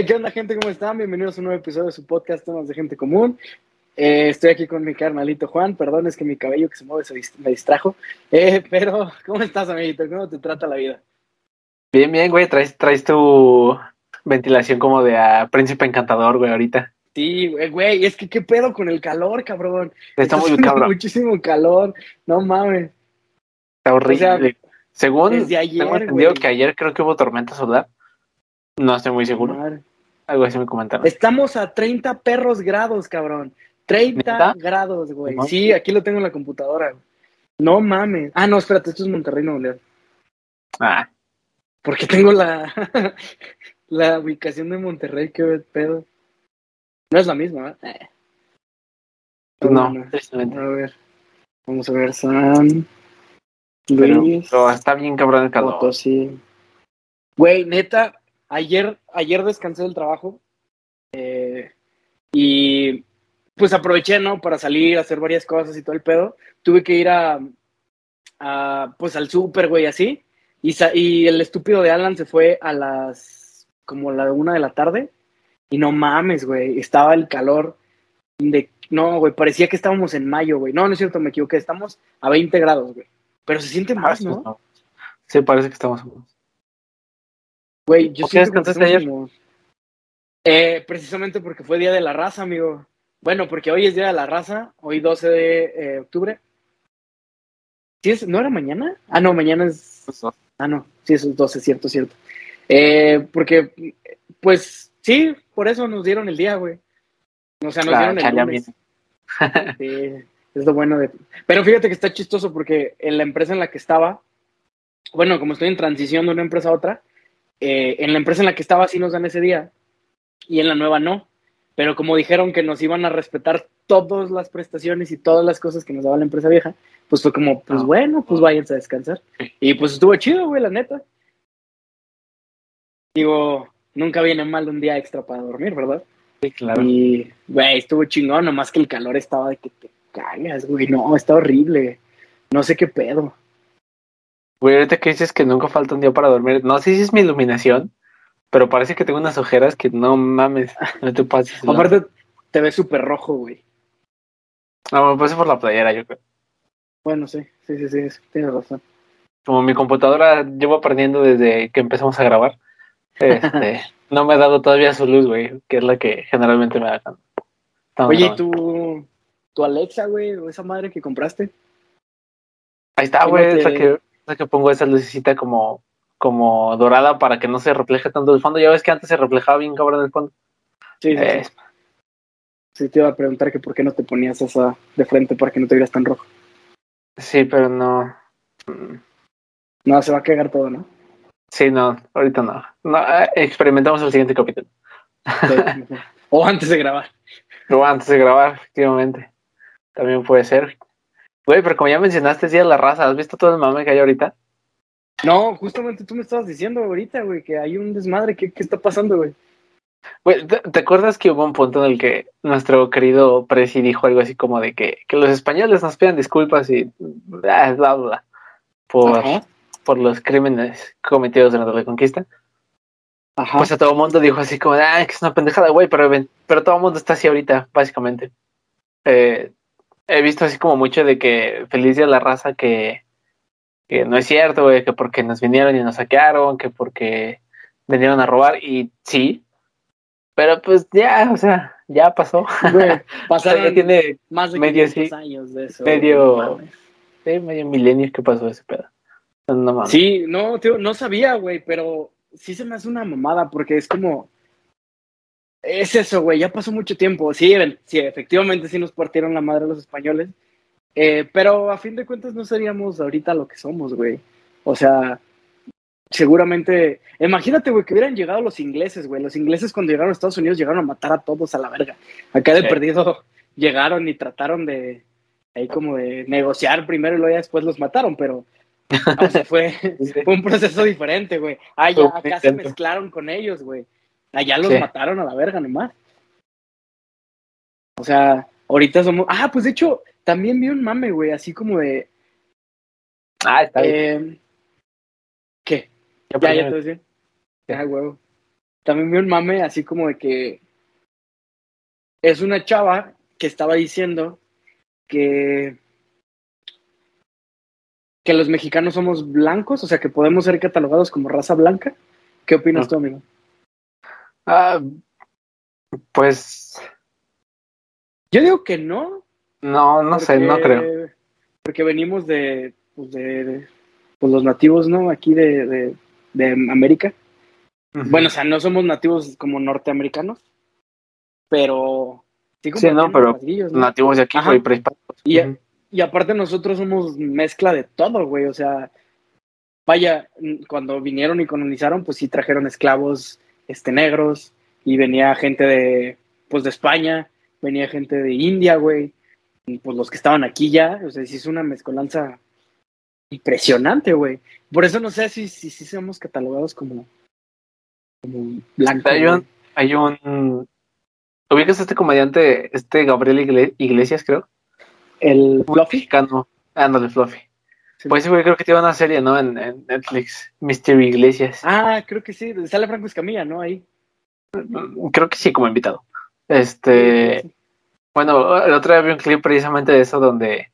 Hey, ¿qué onda, gente? ¿Cómo están? Bienvenidos a un nuevo episodio de su podcast Temas de Gente Común. Eh, estoy aquí con mi carnalito Juan. Perdón, es que mi cabello que se mueve se dist- me distrajo. Eh, pero, ¿cómo estás, amiguito? ¿Cómo te trata la vida? Bien, bien, güey. Traes, traes tu ventilación como de a príncipe encantador, güey, ahorita. Sí, güey, güey, es que qué pedo con el calor, cabrón. Está muy cabrón. Muchísimo calor. No mames. Está horrible. Según desde ayer, tengo entendido güey. que ayer creo que hubo tormenta solar. No estoy muy seguro. Algo así me comentaron. Estamos a 30 perros grados, cabrón. 30 ¿Neta? grados, güey. No. Sí, aquí lo tengo en la computadora. güey. No mames. Ah, no, espérate, esto es Monterrey, Nuevo León. Ah, Porque tengo la, la ubicación de Monterrey, qué pedo. No es la misma, ¿verdad? Eh. pues no, tristemente. A ver. Vamos a ver, San Pero, Luis. pero está bien cabrón el calor. Potosí. Güey, neta, ayer, ayer descansé del trabajo eh, y pues aproveché, ¿no? Para salir, hacer varias cosas y todo el pedo. Tuve que ir a, a, pues al súper, güey, así. Y, el estúpido de Alan se fue a las, como la una de la tarde. Y no mames, güey, estaba el calor de, no, güey, parecía que estábamos en mayo, güey. No, no es cierto, me equivoqué, estamos a 20 grados, güey. Pero se siente Ah, más, no. Sí, parece que estamos. Güey, yo ¿Por qué siento que estamos ayer? como- Eh, precisamente porque fue Día de la Raza, amigo. Bueno, porque hoy es Día de la Raza, hoy 12 de eh, octubre. ¿Sí es? ¿No era mañana? Ah, no, mañana es... Ah, no, sí, es 12, cierto, cierto. Eh, porque, pues, sí, por eso nos dieron el día, güey. O sea, nos Ah, dieron el lunes. Sí, es lo bueno de... Pero fíjate que está chistoso porque en la empresa en la que estaba, bueno, como estoy en transición de una empresa a otra, eh, en la empresa en la que estaba sí nos dan ese día y en la nueva no. Pero como dijeron que nos iban a respetar todas las prestaciones y todas las cosas que nos daba la empresa vieja, pues fue como, pues Ah. bueno, pues váyanse a descansar. Y pues estuvo chido, güey, la neta. Digo, nunca viene mal un día extra para dormir, ¿verdad? Sí, claro. Y, güey, estuvo chingón, nomás que el calor estaba de que te cagas, güey. No, está horrible. No sé qué pedo. Güey, ahorita que dices que nunca falta un día para dormir, no sé si es mi iluminación, pero parece que tengo unas ojeras que no mames, no te pases. ¿no? Aparte, te ves súper rojo, güey. No, me puse por la playera, yo creo. Bueno, sí, sí, sí, sí, tienes razón. Como mi computadora llevo aprendiendo desde que empezamos a grabar, este, no me ha dado todavía su luz, güey, que es la que generalmente me da. estamos Oye, ¿y tu, tu Alexa, güey, o esa madre que compraste? Ahí está, ¿Cómo güey, esa que, que pongo esa lucecita como, como dorada para que no se refleje tanto el fondo. Ya ves que antes se reflejaba bien cabrón el fondo. Sí, sí, Eh, sí. Sí, te iba a preguntar que por qué no te ponías esa de frente para que no te vieras tan rojo. sí, pero no. No, se va a cagar todo, ¿no? Sí, no, ahorita no. no eh, experimentamos el siguiente capítulo. Sí. o antes de grabar. Luego antes de grabar, efectivamente. También puede ser. Güey, pero como ya mencionaste, es Día de la Raza. ¿Has visto todo el mame que hay ahorita? No, justamente tú me estabas diciendo ahorita, güey, que hay un desmadre. ¿Qué, qué está pasando, güey? Güey, ¿te, te acuerdas que hubo un punto en el que nuestro querido Presi dijo algo así como de que, que los españoles nos pidan disculpas y bla, bla, bla, por, Ajá. por los crímenes cometidos durante la conquista? Ajá. Pues a todo el mundo dijo así como, ah, que es una pendejada, güey, pero, pero todo el mundo está así ahorita, básicamente. Eh, he visto así como mucho de que feliz día la raza que, que no es cierto, güey, que porque nos vinieron y nos saquearon, que porque vinieron a robar, y sí, pero pues ya, o sea, ya pasó. Güey, O sea, pasaron ya tiene más de medio 500 sí, años de eso. medio- sí, medio milenio que pasó ese pedo. No. Sí, no, tío, no sabía, güey, pero sí se me hace una mamada porque es como. Es eso, güey, ya pasó mucho tiempo. Sí, sí, efectivamente sí nos partieron la madre los españoles. Eh, pero a fin de cuentas no seríamos ahorita lo que somos, güey. O sea, seguramente. Imagínate, güey, que hubieran llegado los ingleses, güey. Los ingleses cuando llegaron a Estados Unidos llegaron a matar a todos a la verga. Acá de Sí. perdido llegaron y trataron de. Ahí como de negociar primero y luego ya después los mataron, pero. O sea, fue, fue un proceso diferente, güey. Ah, ya, acá se mezclaron con ellos, güey. Allá los Sí. mataron a la verga nomás. O sea, ahorita somos. Ah, pues de hecho, también vi un mame, güey, así como de. Ah, está bien. eh, ¿Qué? Ya Ya, ya te decía. Ya, huevo. también vi un mame así como de que es una chava que estaba diciendo que que los mexicanos somos blancos, o sea, que podemos ser catalogados como raza blanca. ¿Qué opinas No. tú, amigo? Ah, pues Yo digo que no. no, no sé, no creo. Porque venimos de, pues, de, de- pues, los nativos, ¿no? Aquí de, de, de América. Bueno, o sea, no somos nativos como norteamericanos, pero sí, Sí, no, pero nativos de aquí, Ajá. güey, prehispánicos. Y, y aparte nosotros somos mezcla de todo, güey. O sea, vaya, cuando vinieron y colonizaron, pues sí trajeron esclavos este, negros y venía gente de, pues de España, venía gente de India, güey. Y pues los que estaban aquí ya, o sea, sí es una mezcolanza impresionante, güey. Por eso no sé si si, si somos catalogados como, como blancos. Hay un, hay un ubicas a este comediante, este Gabriel Igle- Iglesias, creo. El Fluffy. Mexicano. Ándale, Fluffy. Sí. Pues sí, güey, creo que tiene una serie, ¿no? En, en Netflix. Mystery Iglesias. Ah, creo que sí. Sale Franco Escamilla, ¿no? Ahí. Creo que sí, como invitado. Este. Bueno, el otro día vi un clip precisamente de eso donde.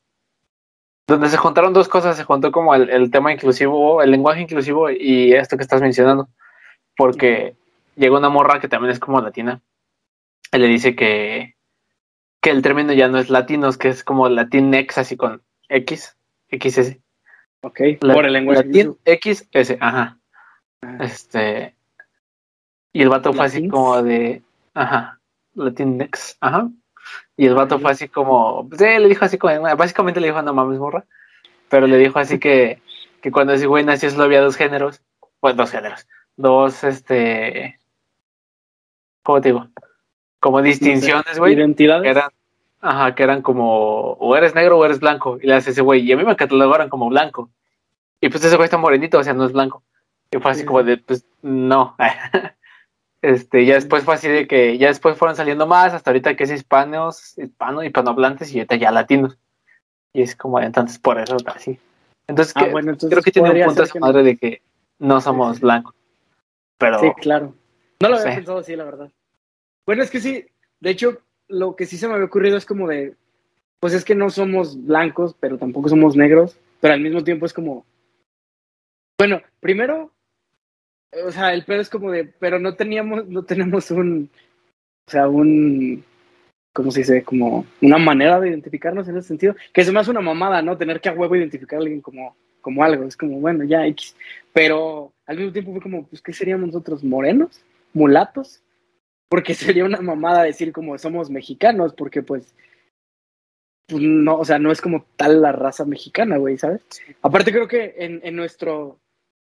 Donde se juntaron dos cosas. Se juntó como el, el tema inclusivo, el lenguaje inclusivo y esto que estás mencionando. Porque llegó una morra que también es como latina. Y le dice que. Que el término ya no es latinos, que es como latinx, así con X, XS. Ok, La- por el lenguaje. Latin XS, ajá. Ah. Este. Y el vato fue así como de. Ajá. Latinx, ajá. Y el vato fue así como. Pues, eh, le dijo así como. Básicamente le dijo, no mames, morra. Pero le dijo así que. Que cuando ese güey nació solo había dos géneros. Pues dos géneros. Dos, este. ¿Cómo te digo? Como distinciones, güey. Identidades. eran, ajá, que eran como, o eres negro o eres blanco. Y le hace ese güey, y a mí me catalogaron como blanco. Y pues ese güey está morenito, o sea, no es blanco. Y fue así Sí, como sí. de, pues, no. este, ya después fue así de que, ya después fueron saliendo más, hasta ahorita que es hispanos, hispano, hispanohablantes, y ahorita ya latinos. Y es como, entonces, por eso, así. Entonces, Ah, que- bueno, entonces creo que tiene un punto esa que no. madre de que no somos sí. blancos. Pero, Sí, claro. No lo había sé. pensado así, la verdad. Bueno, es que sí, de hecho, lo que sí se me había ocurrido es como de, pues es que no somos blancos, pero tampoco somos negros, pero al mismo tiempo es como, bueno, primero, o sea, el pedo es como de, pero no teníamos, no tenemos un, o sea, un, ¿cómo se dice? Como una manera de identificarnos en ese sentido, que se me hace una mamada, ¿no? Tener que a huevo identificar a alguien como, como algo, es como, bueno, ya X, pero al mismo tiempo fue como, pues, ¿qué seríamos nosotros? ¿Morenos? ¿Mulatos? Porque sería una mamada decir como somos mexicanos, porque pues, pues no, o sea, no es como tal la raza mexicana, güey, ¿sabes? Aparte creo que en, en nuestro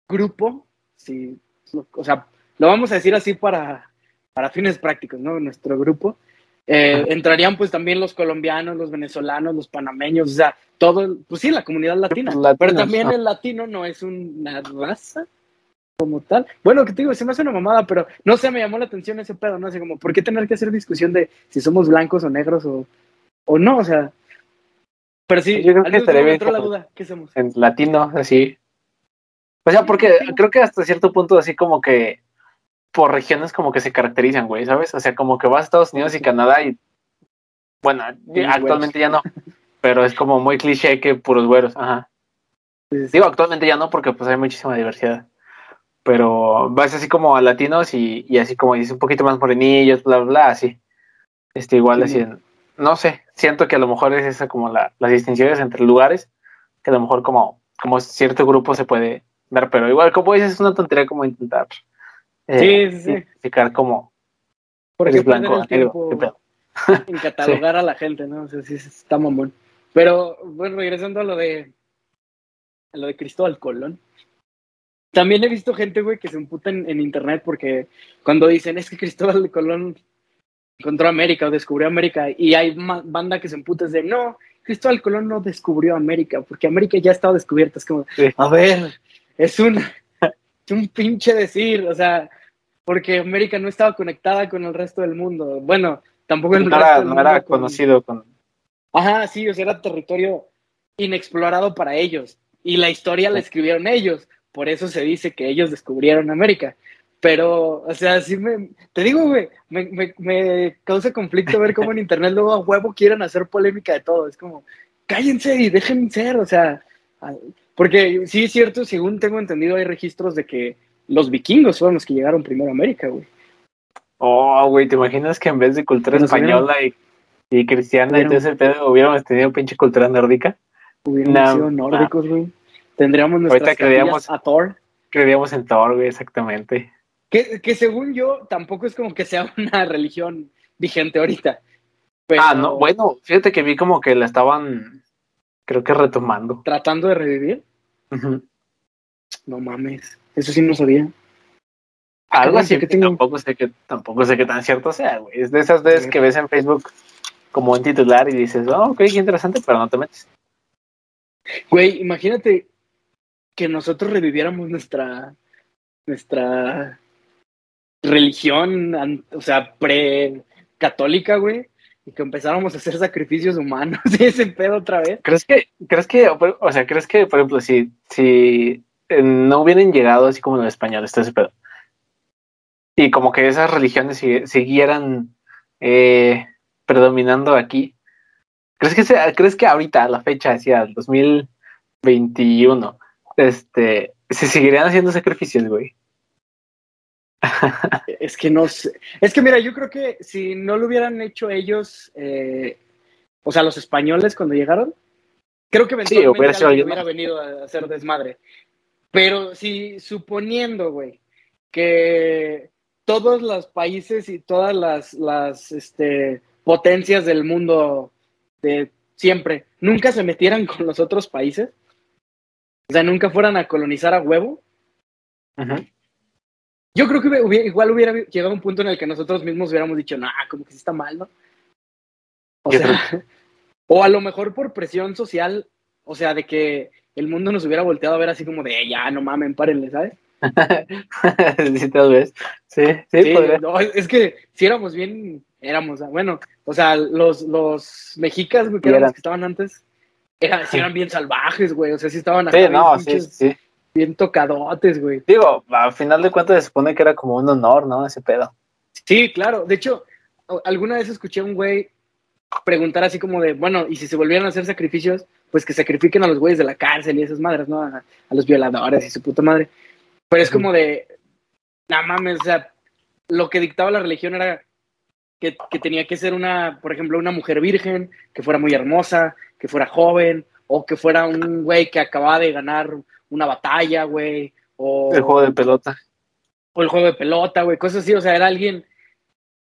grupo, sí, o sea, lo vamos a decir así para, para fines prácticos, ¿no? En nuestro grupo. eh, entrarían pues también los colombianos, los venezolanos, los panameños, o sea, todo, pues sí, la comunidad latina. Latinos, pero también ah. el latino no es una raza como tal. Bueno, que te digo, se me hace una mamada, pero no sé, me llamó la atención ese pedo, no sé, como, ¿por qué tener que hacer discusión de si somos blancos o negros o, o no? O sea, pero sí, Yo creo que estaría bien la duda, ¿qué somos? en latino, así. O sea, porque creo que hasta cierto punto, así como que por regiones, como que se caracterizan, güey, ¿sabes? O sea, como que vas a Estados Unidos y Canadá y. Bueno, actualmente ya no, pero es como muy cliché que puros güeros, ajá. Sí, sí, sí. Digo, actualmente ya no, porque pues hay muchísima diversidad. Pero vas así como a latinos y, y así como dices un poquito más morenillos, bla, bla, bla, así. Este, igual Sí, así en- no sé, siento que a lo mejor es esa como la, las distinciones entre lugares, que a lo mejor como, como cierto grupo se puede ver, pero igual como dices, es una tontería como intentar eh, Sí, sí, identificar como Porque eres blanco, negro, en catalogar a la gente, ¿no? O sea, sí, está mamón. Pero, bueno, regresando a lo de a lo de Cristóbal Colón. También he visto gente, güey, que se emputa en, en internet porque cuando dicen es que Cristóbal Colón encontró América o descubrió América y hay banda que se emputa de no, Cristóbal Colón no descubrió América porque América ya estaba descubierta. Es como, Sí. a ver, es un, es un pinche decir, o sea, porque América no estaba conectada con el resto del mundo. Bueno, tampoco el no resto era, del no mundo era con- conocido con Ajá, sí, o sea, era territorio inexplorado para ellos. Y la historia la escribieron ellos. Por eso se dice que ellos descubrieron América. Pero, o sea, sí me, te digo, güey, me, me, me causa conflicto ver cómo en internet luego a huevo quieren hacer polémica de todo. Es como, cállense y dejen ser, o sea, porque sí es cierto, según tengo entendido, hay registros de que los vikingos fueron los que llegaron primero a América, güey. Oh, güey, ¿te imaginas que en vez de cultura Pero española y, y cristiana y todo ese pedo hubiéramos tenido pinche cultura nórdica? Hubiéramos No, sido nórdicos, güey. Tendríamos nuestras creíamos- a Thor. Creíamos en Thor, güey, exactamente. Que, que según yo, tampoco es como que sea una religión vigente ahorita. Pero Ah, no, bueno, fíjate que vi como que la estaban, creo que retomando. Tratando de revivir. No mames. Eso sí no sabía. Algo así ¿por que tengo- tampoco sé que tampoco sé qué tan cierto sea, güey. Es de esas veces que ves en Facebook como un titular y dices, oh, ok, qué interesante, pero no te metes. Güey, imagínate que nosotros reviviéramos nuestra nuestra religión, o sea, pre-católica, güey, y que empezáramos a hacer sacrificios humanos y ese pedo otra vez. ¿Crees que, crees que, o sea, crees que, por ejemplo, si, si eh, no hubieran llegado así como los españoles, todo ese pedo, y como que esas religiones sigui- siguieran eh, predominando aquí, ¿crees que, sea, crees que ahorita, a la fecha, hacia el 2021, este, se seguirían haciendo sacrificios, güey? Es que no sé. Es que mira, yo creo que si no lo hubieran hecho ellos, eh, o sea, los españoles cuando llegaron, creo que eventualmente hubiera sido alguien alguien hubiera venido a hacer desmadre. Pero si suponiendo, güey, que todos los países y todas las, las este, potencias del mundo de siempre nunca se metieran con los otros países, o sea, nunca fueran a colonizar a huevo, yo creo que hubiera- igual hubiera llegado un punto en el que nosotros mismos hubiéramos dicho, no, como que sí está mal, ¿no? O Yo sea, o a lo mejor por presión social, o sea, de que el mundo nos hubiera volteado a ver así como de, ya, no mamen, párenle, ¿sabes? sí, tal vez. Sí, sí, Sí, no, es que si éramos bien, éramos, bueno, o sea, los, los mexicas, que eran los que estaban antes, eran, sí eran bien salvajes, güey, o sea, sí estaban acá Sí, bien, no, sí, bien tocadotes, güey. Digo, al final de cuentas se supone que era como un honor, ¿no? Ese pedo. Sí, claro. De hecho, alguna vez escuché a un güey preguntar así como de, bueno, y si se volvieran a hacer sacrificios, pues que sacrifiquen a los güeyes de la cárcel y esas madres, ¿no? A, a los violadores y su puta madre. Pero es como de, no mames, o sea, lo que dictaba la religión era que, que tenía que ser una, por ejemplo, una mujer virgen, que fuera muy hermosa, que fuera joven, o que fuera un güey que acababa de ganar una batalla, güey, o El juego de pelota. o el juego de pelota, güey, cosas así, o sea, era alguien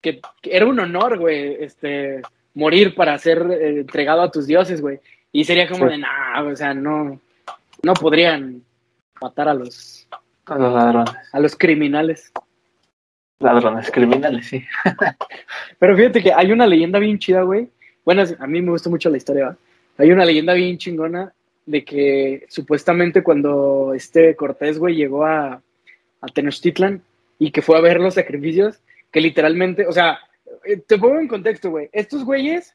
que, que era un honor, güey, este, morir para ser eh, entregado a tus dioses, güey. Y sería como Sí. de, nah, o sea, no, no podrían matar a los, A los ladrones. a los criminales. Ladrones criminales, sí. Pero fíjate que hay una leyenda bien chida, güey. Bueno, a mí me gusta mucho la historia, ¿va? Hay una leyenda bien chingona de que supuestamente cuando este Cortés, güey, llegó a, a Tenochtitlan y que fue a ver los sacrificios, que literalmente, o sea, eh, te pongo en contexto, güey. Estos güeyes,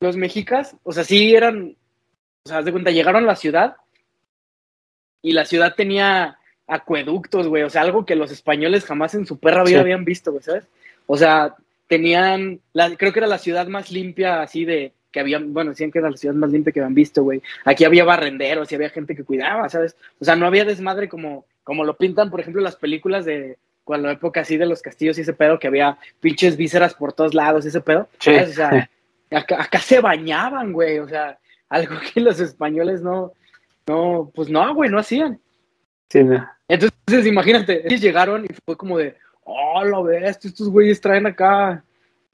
los mexicas, o sea, sí eran, o sea, haz de cuenta, llegaron a la ciudad y la ciudad tenía acueductos, güey, o sea, algo que los españoles jamás en su perra vida Sí. habían visto, güey, ¿sabes? O sea, tenían, la, creo que era la ciudad más limpia así de, que habían, bueno, decían que era la ciudad más limpia que habían visto, güey. Aquí había barrenderos y había gente que cuidaba, ¿sabes? O sea, no había desmadre como, como lo pintan, por ejemplo, las películas de cuando la época así de los castillos y ese pedo, que había pinches vísceras por todos lados, ese pedo. Sí. O sea, acá, acá se bañaban, güey, o sea, algo que los españoles no, no, pues no, güey, no hacían. Sí, no. Entonces, imagínate, ellos llegaron y fue como de, oh, lo ves, estos güeyes traen acá.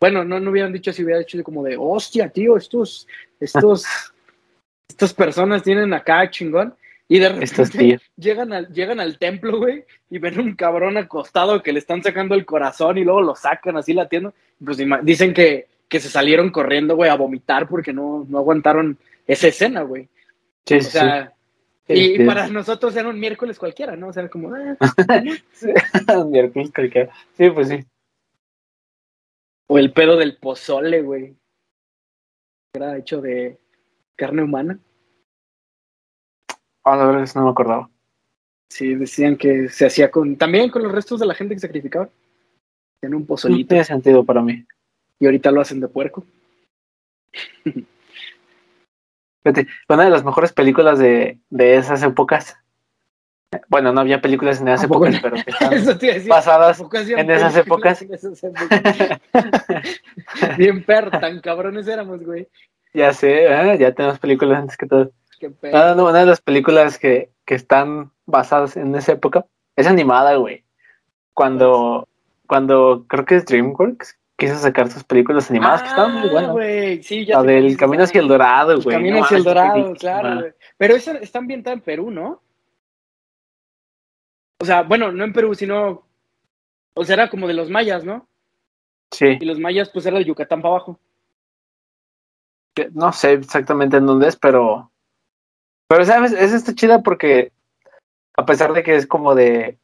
Bueno, no, no hubieran dicho así, hubieran dicho como de, hostia, tío, estos, estos, estas personas tienen acá chingón. Y de repente llegan al, llegan al templo, güey, y ven un cabrón acostado que le están sacando el corazón y luego lo sacan así latiendo. Pues dicen que, que se salieron corriendo, güey, a vomitar porque no, no aguantaron esa escena, güey. Sí, O sea, sí. y, Sí, y para nosotros era un miércoles cualquiera, ¿no? O sea, como, ah. Miércoles cualquiera. Sí, pues sí. O el pedo del pozole, güey. Era hecho de carne humana. Ah, la verdad no me acordaba. Sí, decían que se hacía con. También con los restos de la gente que sacrificaba. En un No pozolito. tiene sentido para mí. Y ahorita lo hacen de puerco. Fíjate, una de las mejores películas de, de esas épocas. Bueno, no había películas en esas ¿A poco épocas, pero que están Eso te iba a decir. basadas ¿A poco hacían en esas épocas. en esas épocas? Bien perro, tan cabrones éramos, güey. Ya sé, ¿eh? ya tenemos películas antes que todo. Ah, no, una de las películas que, que están basadas en esa época es animada, güey. Cuando, cuando creo que es DreamWorks quiso sacar sus películas animadas que estaban muy Ah, buenas. güey. Sí, ya La del Camino ah. hacia el Dorado, güey. Camino no hacia el Dorado, claro, güey. Pero esa está ambientada en Perú, ¿no? O sea, bueno, no en Perú, sino. O sea, era como de los mayas, ¿no? Sí, Y los mayas, pues era el Yucatán para abajo. no sé exactamente en dónde es, pero. Pero, ¿sabes? Es esta chida porque, a pesar de que es como de,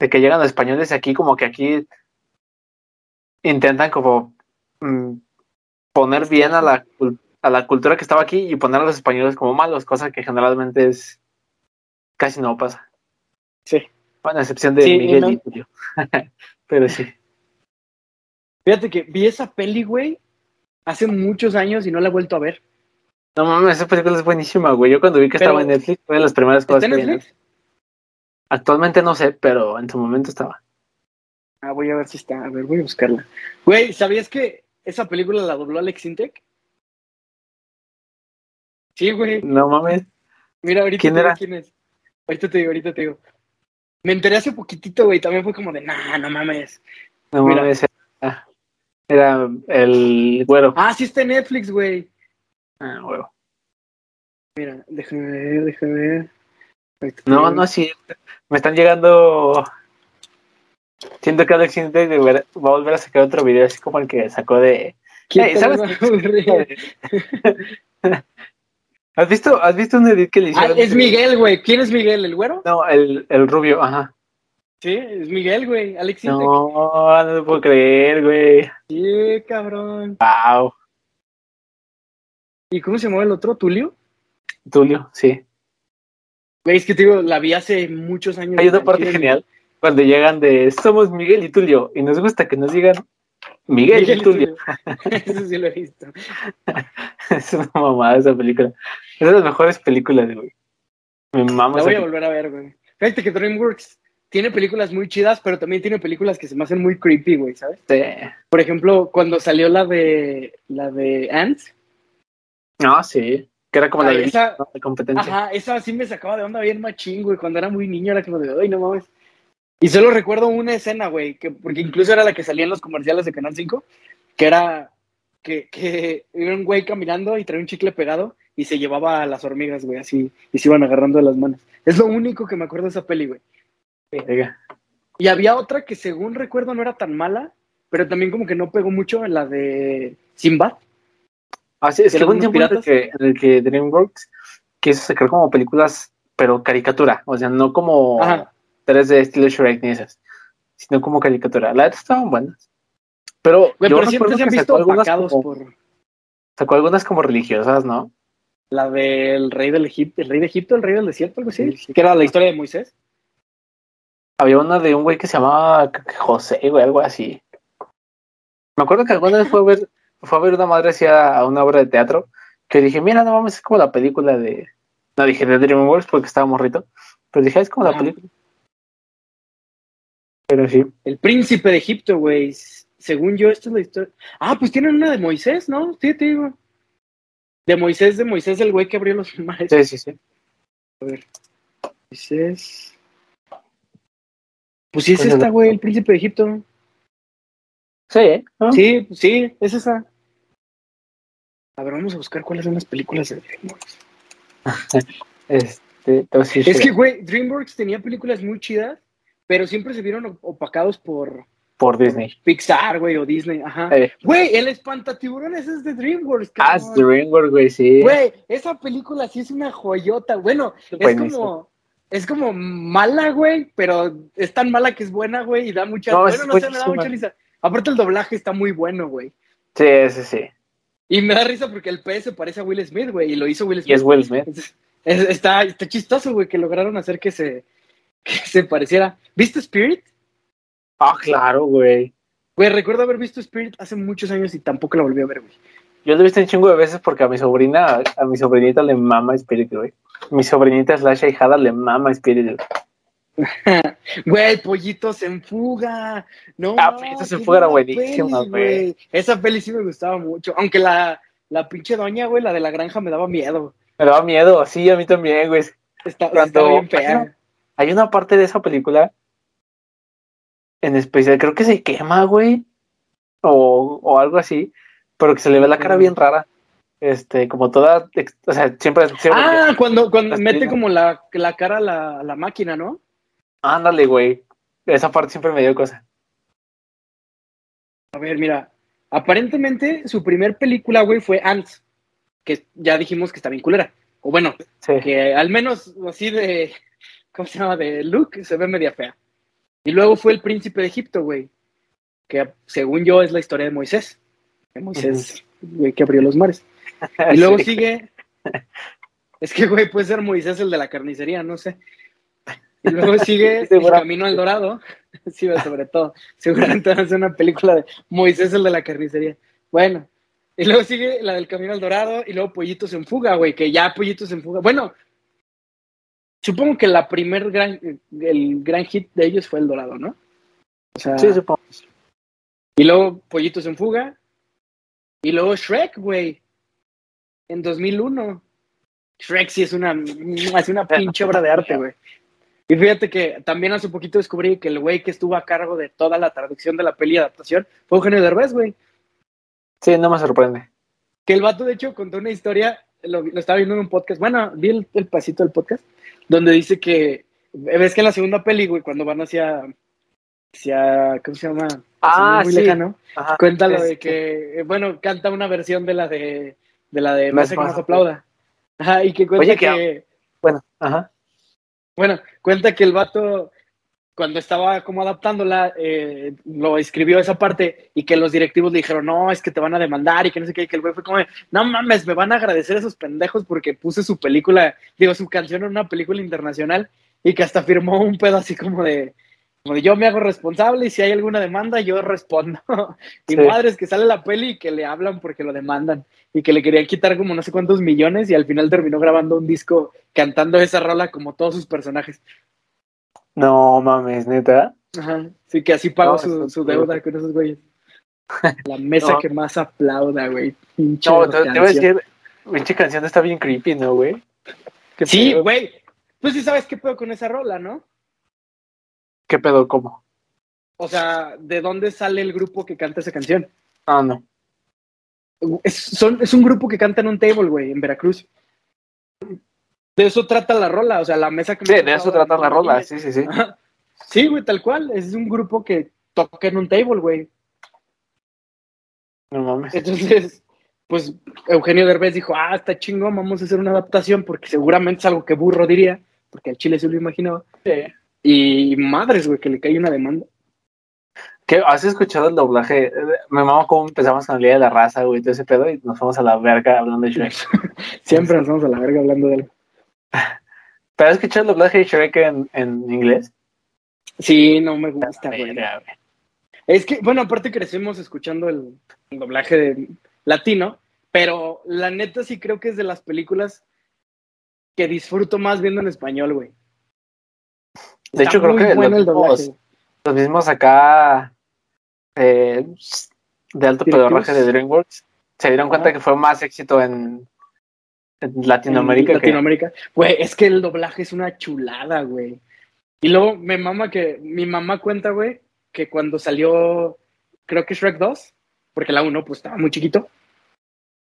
de que llegan los españoles aquí, como que aquí intentan como mm, poner bien a la, a la cultura que estaba aquí y poner a los españoles como malos, cosa que generalmente es casi no pasa. Sí. Bueno, a excepción de Sí, Miguel no. y Julio. pero sí. Fíjate que vi esa peli, güey, hace muchos años y no la he vuelto a ver. No mames, esa película es buenísima, güey. Yo cuando vi que Pero- estaba en Netflix fue de las primeras cosas ¿Está en que vi? Actualmente no sé, pero en su momento estaba. Ah, voy a ver si está. A ver, voy a buscarla. Güey, ¿sabías que esa película la dobló Alex Intec? Sí, güey. No mames. Mira, ahorita ¿Quién te digo era? quién es. Ahorita te digo, ahorita te digo. Me enteré hace poquitito, güey. También fue como de, nah, no mames. No Mira. mames. Era, era el güero. Ah, sí está en Netflix, güey. Ah, huevo. Mira, déjame ver, déjame ver. No, no cierto. Me están llegando. Siento que Alex Intec va a volver a sacar otro video así como el que sacó de. ¿Quién Ey, te ¿sabes ¿Has visto, ¿Has visto un edit que le Ah, hicieron? es Miguel, güey. ¿Quién es Miguel? ¿El güero? No, el, el rubio, ajá. Sí, es Miguel, güey. Alex Intec. No, no lo puedo creer, güey. Sí, cabrón. Wow. ¿Y cómo se llama el otro? ¿Tulio? Tulio, sí. Güey, es que te digo, la vi hace muchos años. Hay una parte genial cuando llegan de somos Miguel y Tulio y nos gusta que nos digan Miguel, Tulio. Eso sí lo he visto. es una mamada esa película. Es de las mejores películas, güey. Me mama La voy a volver a ver, güey. Fíjate que DreamWorks tiene películas muy chidas, pero también tiene películas que se me hacen muy creepy, güey, ¿sabes? Sí. Por ejemplo, cuando salió la de la de Ants, No, sí. Que era como la esa- ¿no? de competencia. ajá, esa sí me sacaba de onda bien machín, güey. Cuando era muy niño era como de, ay, no mames. Y solo recuerdo una escena, güey, que, porque incluso era la que salía en los comerciales de Canal 5, que era que, que era un güey caminando y traía un chicle pegado y se llevaba a las hormigas, güey, así, y se iban agarrando de las manos. Es lo único que me acuerdo de esa peli, güey. Y había otra que según recuerdo no era tan mala, pero también como que no pegó mucho, la de Sinbad. Ah, sí, es ¿Que tiempo en el, que, en el que DreamWorks quiso sacar como películas, pero caricatura. O sea, no como Ajá. 3D estilo Shrek ni esas, sino como caricatura. La verdad estaban buenas. Pero Güey, yo pero siempre se han visto algunas, como, por sacó algunas como religiosas, ¿no? la del rey del Egipto, el rey de Egipto, el rey del desierto, algo así, Sí. que era la historia de Moisés. Había una de un güey que se llamaba José, güey, algo así. Me acuerdo que alguna vez fue a ver, fue a ver una madre hacia una obra de teatro que dije, mira, no mames, es como la película de. No dije de DreamWorks porque estaba morrito, pero dije, "Ah, es como la Ajá. película. Pero sí, El príncipe de Egipto, güey. Según yo, esta es la historia. Ah, pues tienen una de Moisés, ¿no? Sí, te digo. De Moisés, de Moisés, el güey que abrió los mares. sí, sí, sí. Moisés. Pues sí, es esta, güey, el príncipe de Egipto. Sí, ¿eh? ¿no? Sí, pues sí, es esa. A ver, vamos a buscar cuáles son las películas de DreamWorks. Este, entonces, Es que, güey, DreamWorks tenía películas muy chidas, pero siempre se vieron op- opacados por por Disney. Pixar, güey, o Disney. Ajá. Eh, Güey, el espantatiburones es de DreamWorks, ah, es. DreamWorks, güey, sí. Güey, esa película sí es una joyota. Bueno, es como, es como mala, güey, pero es tan mala que es buena, güey, y da mucha, No, bueno, no sé, me da mucha risa. Aparte el doblaje está muy bueno, güey. Sí, sí, sí. Y me da risa porque el pez se parece a Will Smith, güey, y lo hizo Will Smith. Y es Will Smith. Es- está, está chistoso, güey, que lograron hacer que se, que se pareciera. ¿Viste Spirit? Ah, claro, güey. Güey, recuerdo haber visto Spirit hace muchos años y tampoco la volví a ver, güey. Yo lo he visto un chingo de veces porque a mi sobrina, a mi sobrinita le mama Spirit, güey. Mi sobrinita slash hijada le mama Spirit, güey. Güey, Pollitos en Fuga. No, Ah, Pollitos en Fuga era buenísima, güey. Esa peli sí me gustaba mucho. Aunque la, la pinche doña, güey, la de la granja me daba miedo. Me daba miedo, sí, a mí también, güey. Está, Cuando- estaba bien fea. Hay una parte de esa película, en especial, creo que se quema, güey, o, o algo así, pero que se le ve la cara bien rara. Este, como toda, o sea, siempre, siempre Ah, cuando, cuando mete como la, la cara a la, la máquina, ¿no? ándale, güey. Esa parte siempre me dio cosa. A ver, mira. Aparentemente, su primer película, güey, fue Ants. Que ya dijimos que está bien culera. O bueno, Sí. que al menos así de. ¿Cómo se llama? De look, se ve media fea. Y luego fue El Príncipe de Egipto, güey. Que según yo es la historia de Moisés. De Moisés, güey, que abrió los mares. Y luego Sí. sigue. Es que, güey, puede ser Moisés el de la carnicería, no sé. Y luego sigue El. Camino al Dorado. Sí, sobre todo. Seguramente van a hacer una película de Moisés el de la carnicería. Bueno. Y luego sigue la del Camino al Dorado y luego Pollitos en Fuga, güey, que ya Pollitos en Fuga. Bueno, supongo que la primer gran, el gran hit de ellos fue El Dorado, ¿no? O sea, Sí, supongo. y luego Pollitos en Fuga. Y luego Shrek, güey. En 2001. Shrek sí es una, es una pinche obra de arte, güey. Y fíjate que también hace poquito descubrí que el güey que estuvo a cargo de toda la traducción de la peli y adaptación fue Eugenio Derbez, güey. Sí, no me sorprende. Que el vato, de hecho, contó una historia, lo, lo estaba viendo en un podcast, bueno, vi el, el pasito del podcast, donde dice que, ves que en la segunda peli, güey, cuando van hacia, hacia ¿cómo se llama? Ah, muy sí. lejano, Ajá. cuéntalo Es de que- que, eh, bueno, canta una versión de la de, de la de Más que más aplauda. Ajá, y que cuenta Oye, que, que- Bueno, ajá. bueno, cuenta que el vato, cuando estaba como adaptándola, eh, lo escribió esa parte y que los directivos le dijeron, no, es que te van a demandar y que no sé qué, y que el güey fue como, no mames, me van a agradecer esos pendejos porque puse su película, digo, su canción en una película internacional y que hasta firmó un pedo así como de, como de yo me hago responsable y si hay alguna demanda yo respondo. y Sí. madres que sale la peli y que le hablan porque lo demandan y que le querían quitar como no sé cuántos millones y al final terminó grabando un disco cantando esa rola como todos sus personajes. No mames, neta. Ajá. Sí, que así pagó No, su, su deuda con esos güeyes. La mesa No. que más aplauda, güey. Pinche No, te, te voy a decir, pinche canción está bien creepy, ¿no, güey? ¿Qué Sí, pedo? güey. Pues sí sabes qué pedo con esa rola, ¿no? ¿Qué pedo? ¿Cómo? O sea, ¿de dónde sale el grupo que canta esa canción? Ah, no. Es, son, es un grupo que canta en un table, güey, en Veracruz. De eso trata la rola, o sea, la mesa que Sí, de eso trata la rola, sí, sí, sí. Sí, güey, tal cual. Es un grupo que toca en un table, güey. No mames. Entonces, pues Eugenio Derbez dijo, ah, está chingón, vamos a hacer una adaptación porque seguramente es algo que burro diría, porque al chile se lo imaginaba. Sí. Y madres, güey, que le cae una demanda. ¿Qué? ¿Has escuchado el doblaje? Eh, Me mama cómo empezamos con el día de la raza, güey, todo ese pedo, y nos fuimos a la verga hablando de Shrek. Siempre nos vamos a la verga hablando de él. ¿Pero has escuchado el doblaje de Shrek en, en inglés? Sí, no me gusta, güey. Es que, bueno, aparte crecimos escuchando el, el doblaje de latino, pero la neta sí creo que es de las películas que disfruto más viendo en español, güey. De hecho, creo que bueno los mismos- Los mismos acá eh, de alto pedorraje de DreamWorks se dieron cuenta que fue más éxito en Latinoamérica, en Latinoamérica. Güey, es que el doblaje es una chulada, güey. Y luego me mama que mi mamá cuenta, güey, que cuando salió, creo que Shrek 2, porque la 1 pues estaba muy chiquito,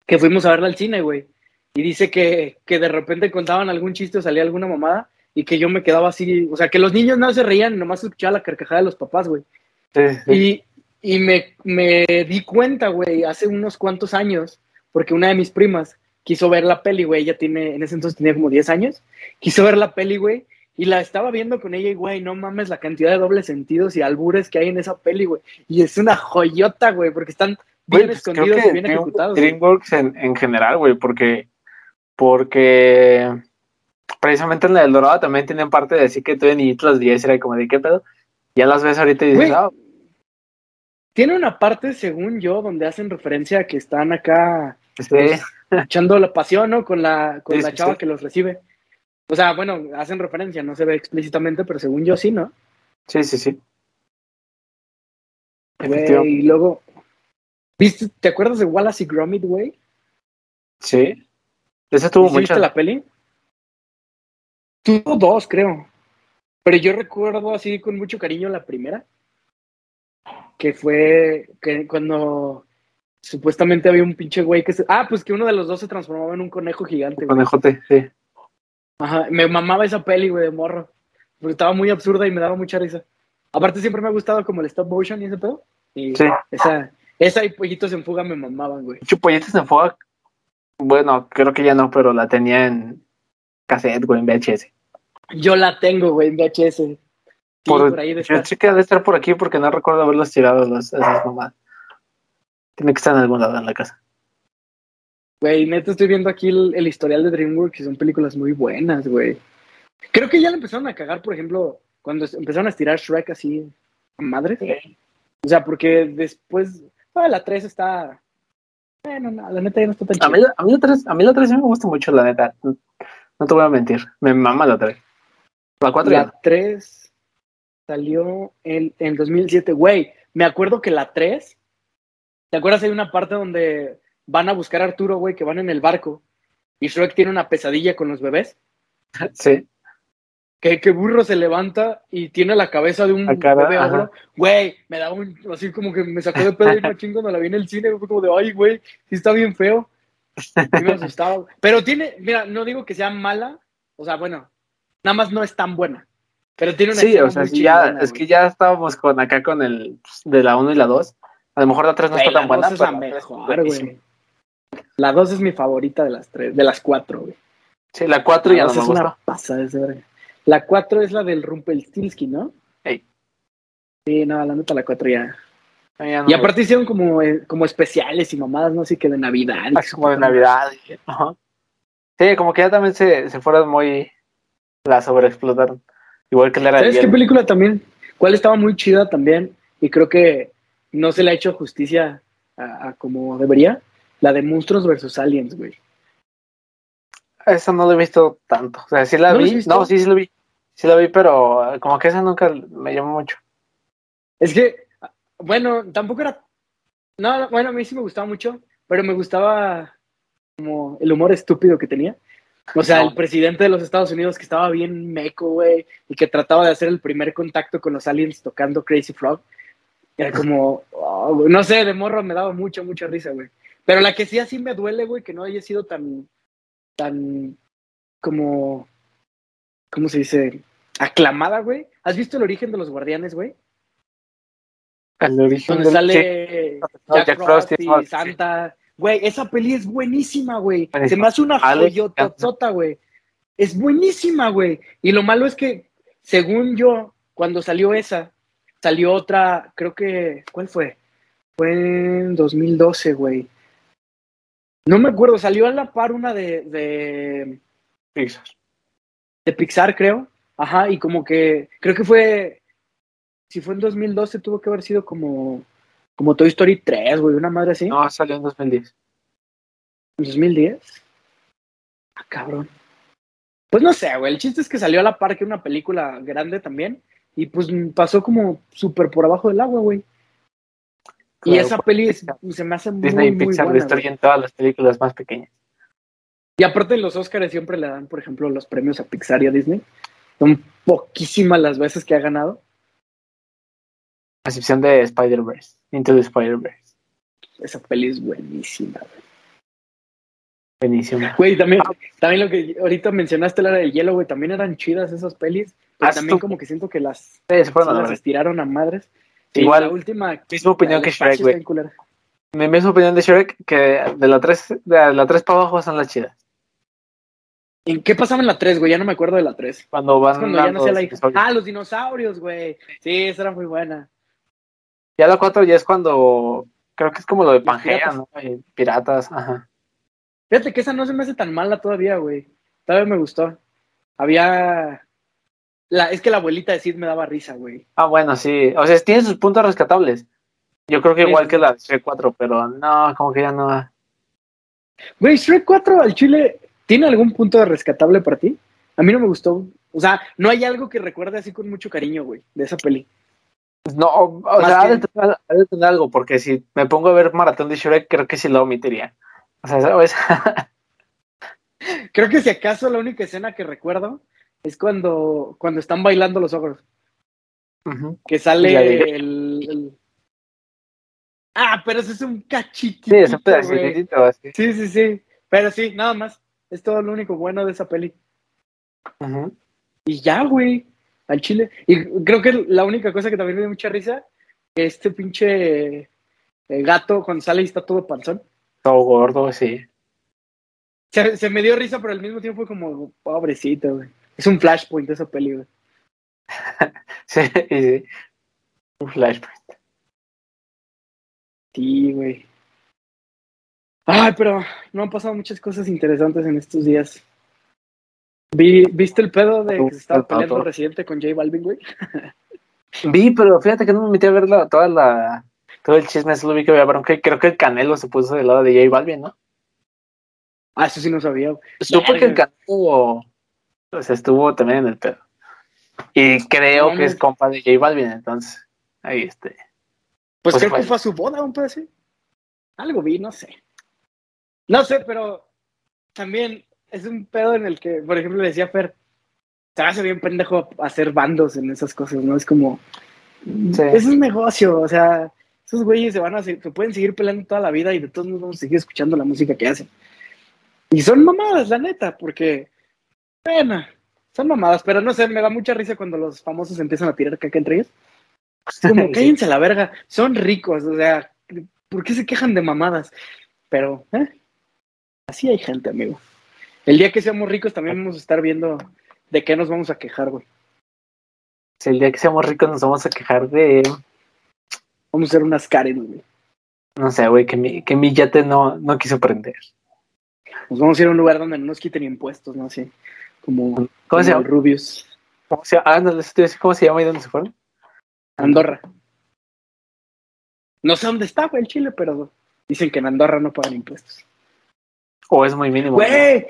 que fuimos a verla al cine, güey. Y dice que, que de repente contaban algún chiste o salía alguna mamada y que yo me quedaba así, o sea, que los niños no se reían, nomás escuchaba la carcajada de los papás, güey. sí, sí. Y, y me, me di cuenta, güey, hace unos cuantos años, porque una de mis primas quiso ver la peli, güey, ella tiene, en ese entonces tenía como 10 años, quiso ver la peli, güey, y la estaba viendo con ella y, güey, no mames la cantidad de dobles sentidos y albures que hay en esa peli, güey. Y es una joyota, güey, porque están bien pues escondidos y bien ejecutados. DreamWorks en, en general, güey, porque, porque precisamente en la del Dorado también tienen parte de decir que tú de niñito las veías y era como de qué pedo. Ya las ves ahorita y dices, ah, Tiene una parte, según yo, donde hacen referencia a que están acá sí, echando la pasión, ¿no? Con la, con Sí, la chava sí. que los recibe. O sea, bueno, hacen referencia, no se ve explícitamente, pero según yo sí, ¿no? sí, sí, sí. Güey, y luego, ¿viste, ¿te acuerdas de Wallace y Gromit, güey? Sí. Esa tuvo ¿Sí mucho. viste la peli? Tuvo dos, creo. Pero yo recuerdo así con mucho cariño la primera. Que fue que cuando supuestamente había un pinche güey que se. Ah, pues que uno de los dos se transformaba en un conejo gigante, güey. Conejote, sí. Ajá, me mamaba esa peli, güey, de morro. Porque estaba muy absurda y me daba mucha risa. Aparte, siempre me ha gustado como el stop motion y ese pedo. Y Sí. esa, esa y Pollitos en Fuga me mamaban, güey. Chupollitos en fuga. Bueno, creo que ya no, pero la tenía en cassette, güey, en VHS. Yo la tengo, güey, en VHS. Sí, Por- por, ahí de Yo estar. sé que ha de estar por aquí porque no recuerdo haberlos tirado las, esas mamadas. Tiene que estar en algún lado en la casa. Güey, neta, estoy viendo aquí el, el historial de DreamWorks y son películas muy buenas, güey. Creo que ya le empezaron a cagar, por ejemplo, cuando empezaron a estirar Shrek así a madre. O sea, porque después. Ah, la 3 está. Bueno, no, la neta ya no está tan A mí, chida. la- a, mí la 3, a mí la 3 sí me gusta mucho, la neta. No te voy a mentir. Me mama la 3. La 4 ya. La 3 salió en, en 2007. Güey, me acuerdo que la 3. ¿Te acuerdas? Hay una parte donde van a buscar a Arturo, güey, que van en el barco. Y Shrek tiene una pesadilla con los bebés. Sí. Que, que Burro se levanta y tiene la cabeza de un cara, bebé ogro. Güey, me da un. Así como que me sacó de pedo y una chingo cuando la vi en el cine. Fue como de, ay, güey, sí está bien feo. Sí me asustaba. Pero tiene, mira, no digo que sea mala. O sea, bueno, nada más no es tan buena. Pero tiene una Sí, o sea, ya, es que ya estábamos con acá con el pues, de la 1 y la 2. A lo mejor la 3 no está tan buena, la mejor, güey. La 2 es mi favorita de las tres, de las cuatro, güey. Sí, la 4 ya La no me es gusta. una pasada ese verga. La 4 es la del Rumpelstiltskin, ¿no? Ey. Sí, no, la neta la 4 ya. Ya no Y aparte hicieron como, eh, como especiales y mamadas, no así que de Navidad. Ah, como de Navidad. y- Ajá. Sí, como que ya también se, se fueron muy. La sobreexplotaron. Igual que la era ¿Sabes de qué película también? ¿Cuál estaba muy chida también? Y creo que no se le ha hecho justicia a, a como debería. La de Monstruos versus Aliens, güey. Esa no la he visto tanto. O sea, sí la ¿No la has vi. No, sí, sí la vi. Sí la vi, pero eh, como que esa nunca me llamó mucho. Es que, bueno, tampoco era. No, bueno, a mí sí me gustaba mucho, pero me gustaba como el humor estúpido que tenía. O sea, No. el presidente de los Estados Unidos que estaba bien meco, güey, y que trataba de hacer el primer contacto con los aliens tocando Crazy Frog. Era como, oh, güey, no sé, de morro me daba mucha, mucha risa, güey. Pero la que sí así me duele, güey, que no haya sido tan, tan, como, ¿cómo se dice? Aclamada, güey. ¿Has visto el origen de los guardianes, güey? El origen Donde del- sale No, Jack, Jack Frost y Frost. Santa. Güey, esa peli es buenísima, güey. Se me hace una joyototota, güey. Es buenísima, güey. Y lo malo es que, según yo, cuando salió esa, salió otra, creo que, ¿cuál fue? Fue en 2012, güey. No me acuerdo, salió a la par una de, de, Pixar. de Pixar, creo. Ajá, y como que, creo que fue, si fue en 2012, tuvo que haber sido como, como Toy Story 3, güey, una madre así. No, salió en 2010. ¿En 2010? Ah, cabrón. Pues no sé, güey. El chiste es que salió a la par que una película grande también. Y pues pasó como súper por abajo del agua, güey. y esa pues, peli es- se me hace muy, Disney muy Pixar buena, destruyen todas las películas más pequeñas. Y aparte los Oscars siempre le dan, por ejemplo, los premios a Pixar y a Disney. Son poquísimas las veces que ha ganado. A excepción de Spider-Verse. Into the Spider-Verse. Esa peli es buenísima, güey. Buenísimo. Güey, también, también lo que ahorita mencionaste, la del hielo, güey, también eran chidas esas pelis. Pero también tú- como que siento que las, Sí, se fueron a la las verga. estiraron a madres. Sí, Igual, la última. misma opinión que Shrek, güey. Mi misma opinión de Shrek, que de la 3, de la 3 para abajo son las chidas. ¿En qué pasaba en la 3, güey? Ya no me acuerdo de la 3. Cuando van cuando ya no la hija. Ah, los dinosaurios, güey. Sí, esa era muy buena. Ya la 4 ya es cuando, creo que es como lo de Pangea, piratas. ¿no? Eh, Piratas, ajá. Fíjate que esa no se me hace tan mala todavía, güey. Todavía me gustó. había... La, es que la abuelita de Sid me daba risa, güey. Ah, bueno, sí. O sea, tiene sus puntos rescatables. Yo creo que igual que la de Shrek 4, pero no, como que ya no. Güey, Shrek 4 al chile, ¿tiene algún punto de rescatable para ti? A mí no me gustó. O sea, no hay algo que recuerde así con mucho cariño, güey, de esa peli. No, o sea, ha de, que- tener, ha de tener algo, porque si me pongo a ver Maratón de Shrek, creo que sí lo omitiría. O sea, ¿sabes? Creo que si acaso la única escena que recuerdo es cuando, cuando están bailando los ogros. Que sale el, el- Ah, pero eso es un cachitito. Sí, es un pedacito así. Sí, sí, sí. Pero sí, nada más. Es todo lo único bueno de esa peli. Ujú. Y ya, güey. Al chile. Y creo que la única cosa que también me dio mucha risa, que este pinche eh, gato cuando sale y está todo panzón. Todo gordo, sí. Se, se me dio risa, pero al mismo tiempo fue como, pobrecito, güey. Es un flashpoint esa peli, güey. Sí, sí. Un flashback. Sí, güey. Ay, pero no han pasado muchas cosas interesantes en estos días. Vi, ¿Viste el pedo de que se estaba peleando Residente con J Balvin, güey? Vi, pero fíjate que no me metí a ver la- toda la, todo el chisme, solo vi que había bronca creo que el Canelo se puso del lado de J Balvin, ¿no? Ah, eso sí no sabía. Supe que el. Canelo sea, estuvo también en el pedo. Y creo que es compa de J Balvin, entonces, ahí este. Pues, Pues creo fue. que fue a su boda, un pedo así. Algo vi, no sé. No sé, pero también es un pedo en el que, por ejemplo, le decía a Fer, se me hace bien pendejo hacer bandos en esas cosas, ¿no? Es como, Sí. es un negocio, o sea, esos güeyes se van a se pueden seguir peleando toda la vida y de todos modos vamos a seguir escuchando la música que hacen. Y son mamadas, la neta, porque, bueno, son mamadas, pero no sé, me da mucha risa cuando los famosos empiezan a tirar caca entre ellos. Es como, Sí. cállense a la verga, son ricos, o sea, ¿por qué se quejan de mamadas? Pero, ¿eh? Así hay gente, amigo. El día que seamos ricos también vamos a estar viendo de qué nos vamos a quejar, güey. Si el día que seamos ricos nos vamos a quejar de, Vamos a hacer unas Karen, güey. no sé, güey, que mi, que mi yate no, no quiso prender. Nos vamos a ir a un lugar donde no nos quiten impuestos, ¿no? Así, como, ¿Cómo como se llama? Rubius. ¿Cómo se llama? Ah, no, les estoy diciendo cómo se llama y dónde se fueron. Andorra. No sé dónde está, güey, el Chile, pero dicen que en Andorra no pagan impuestos. O es muy mínimo. Güey.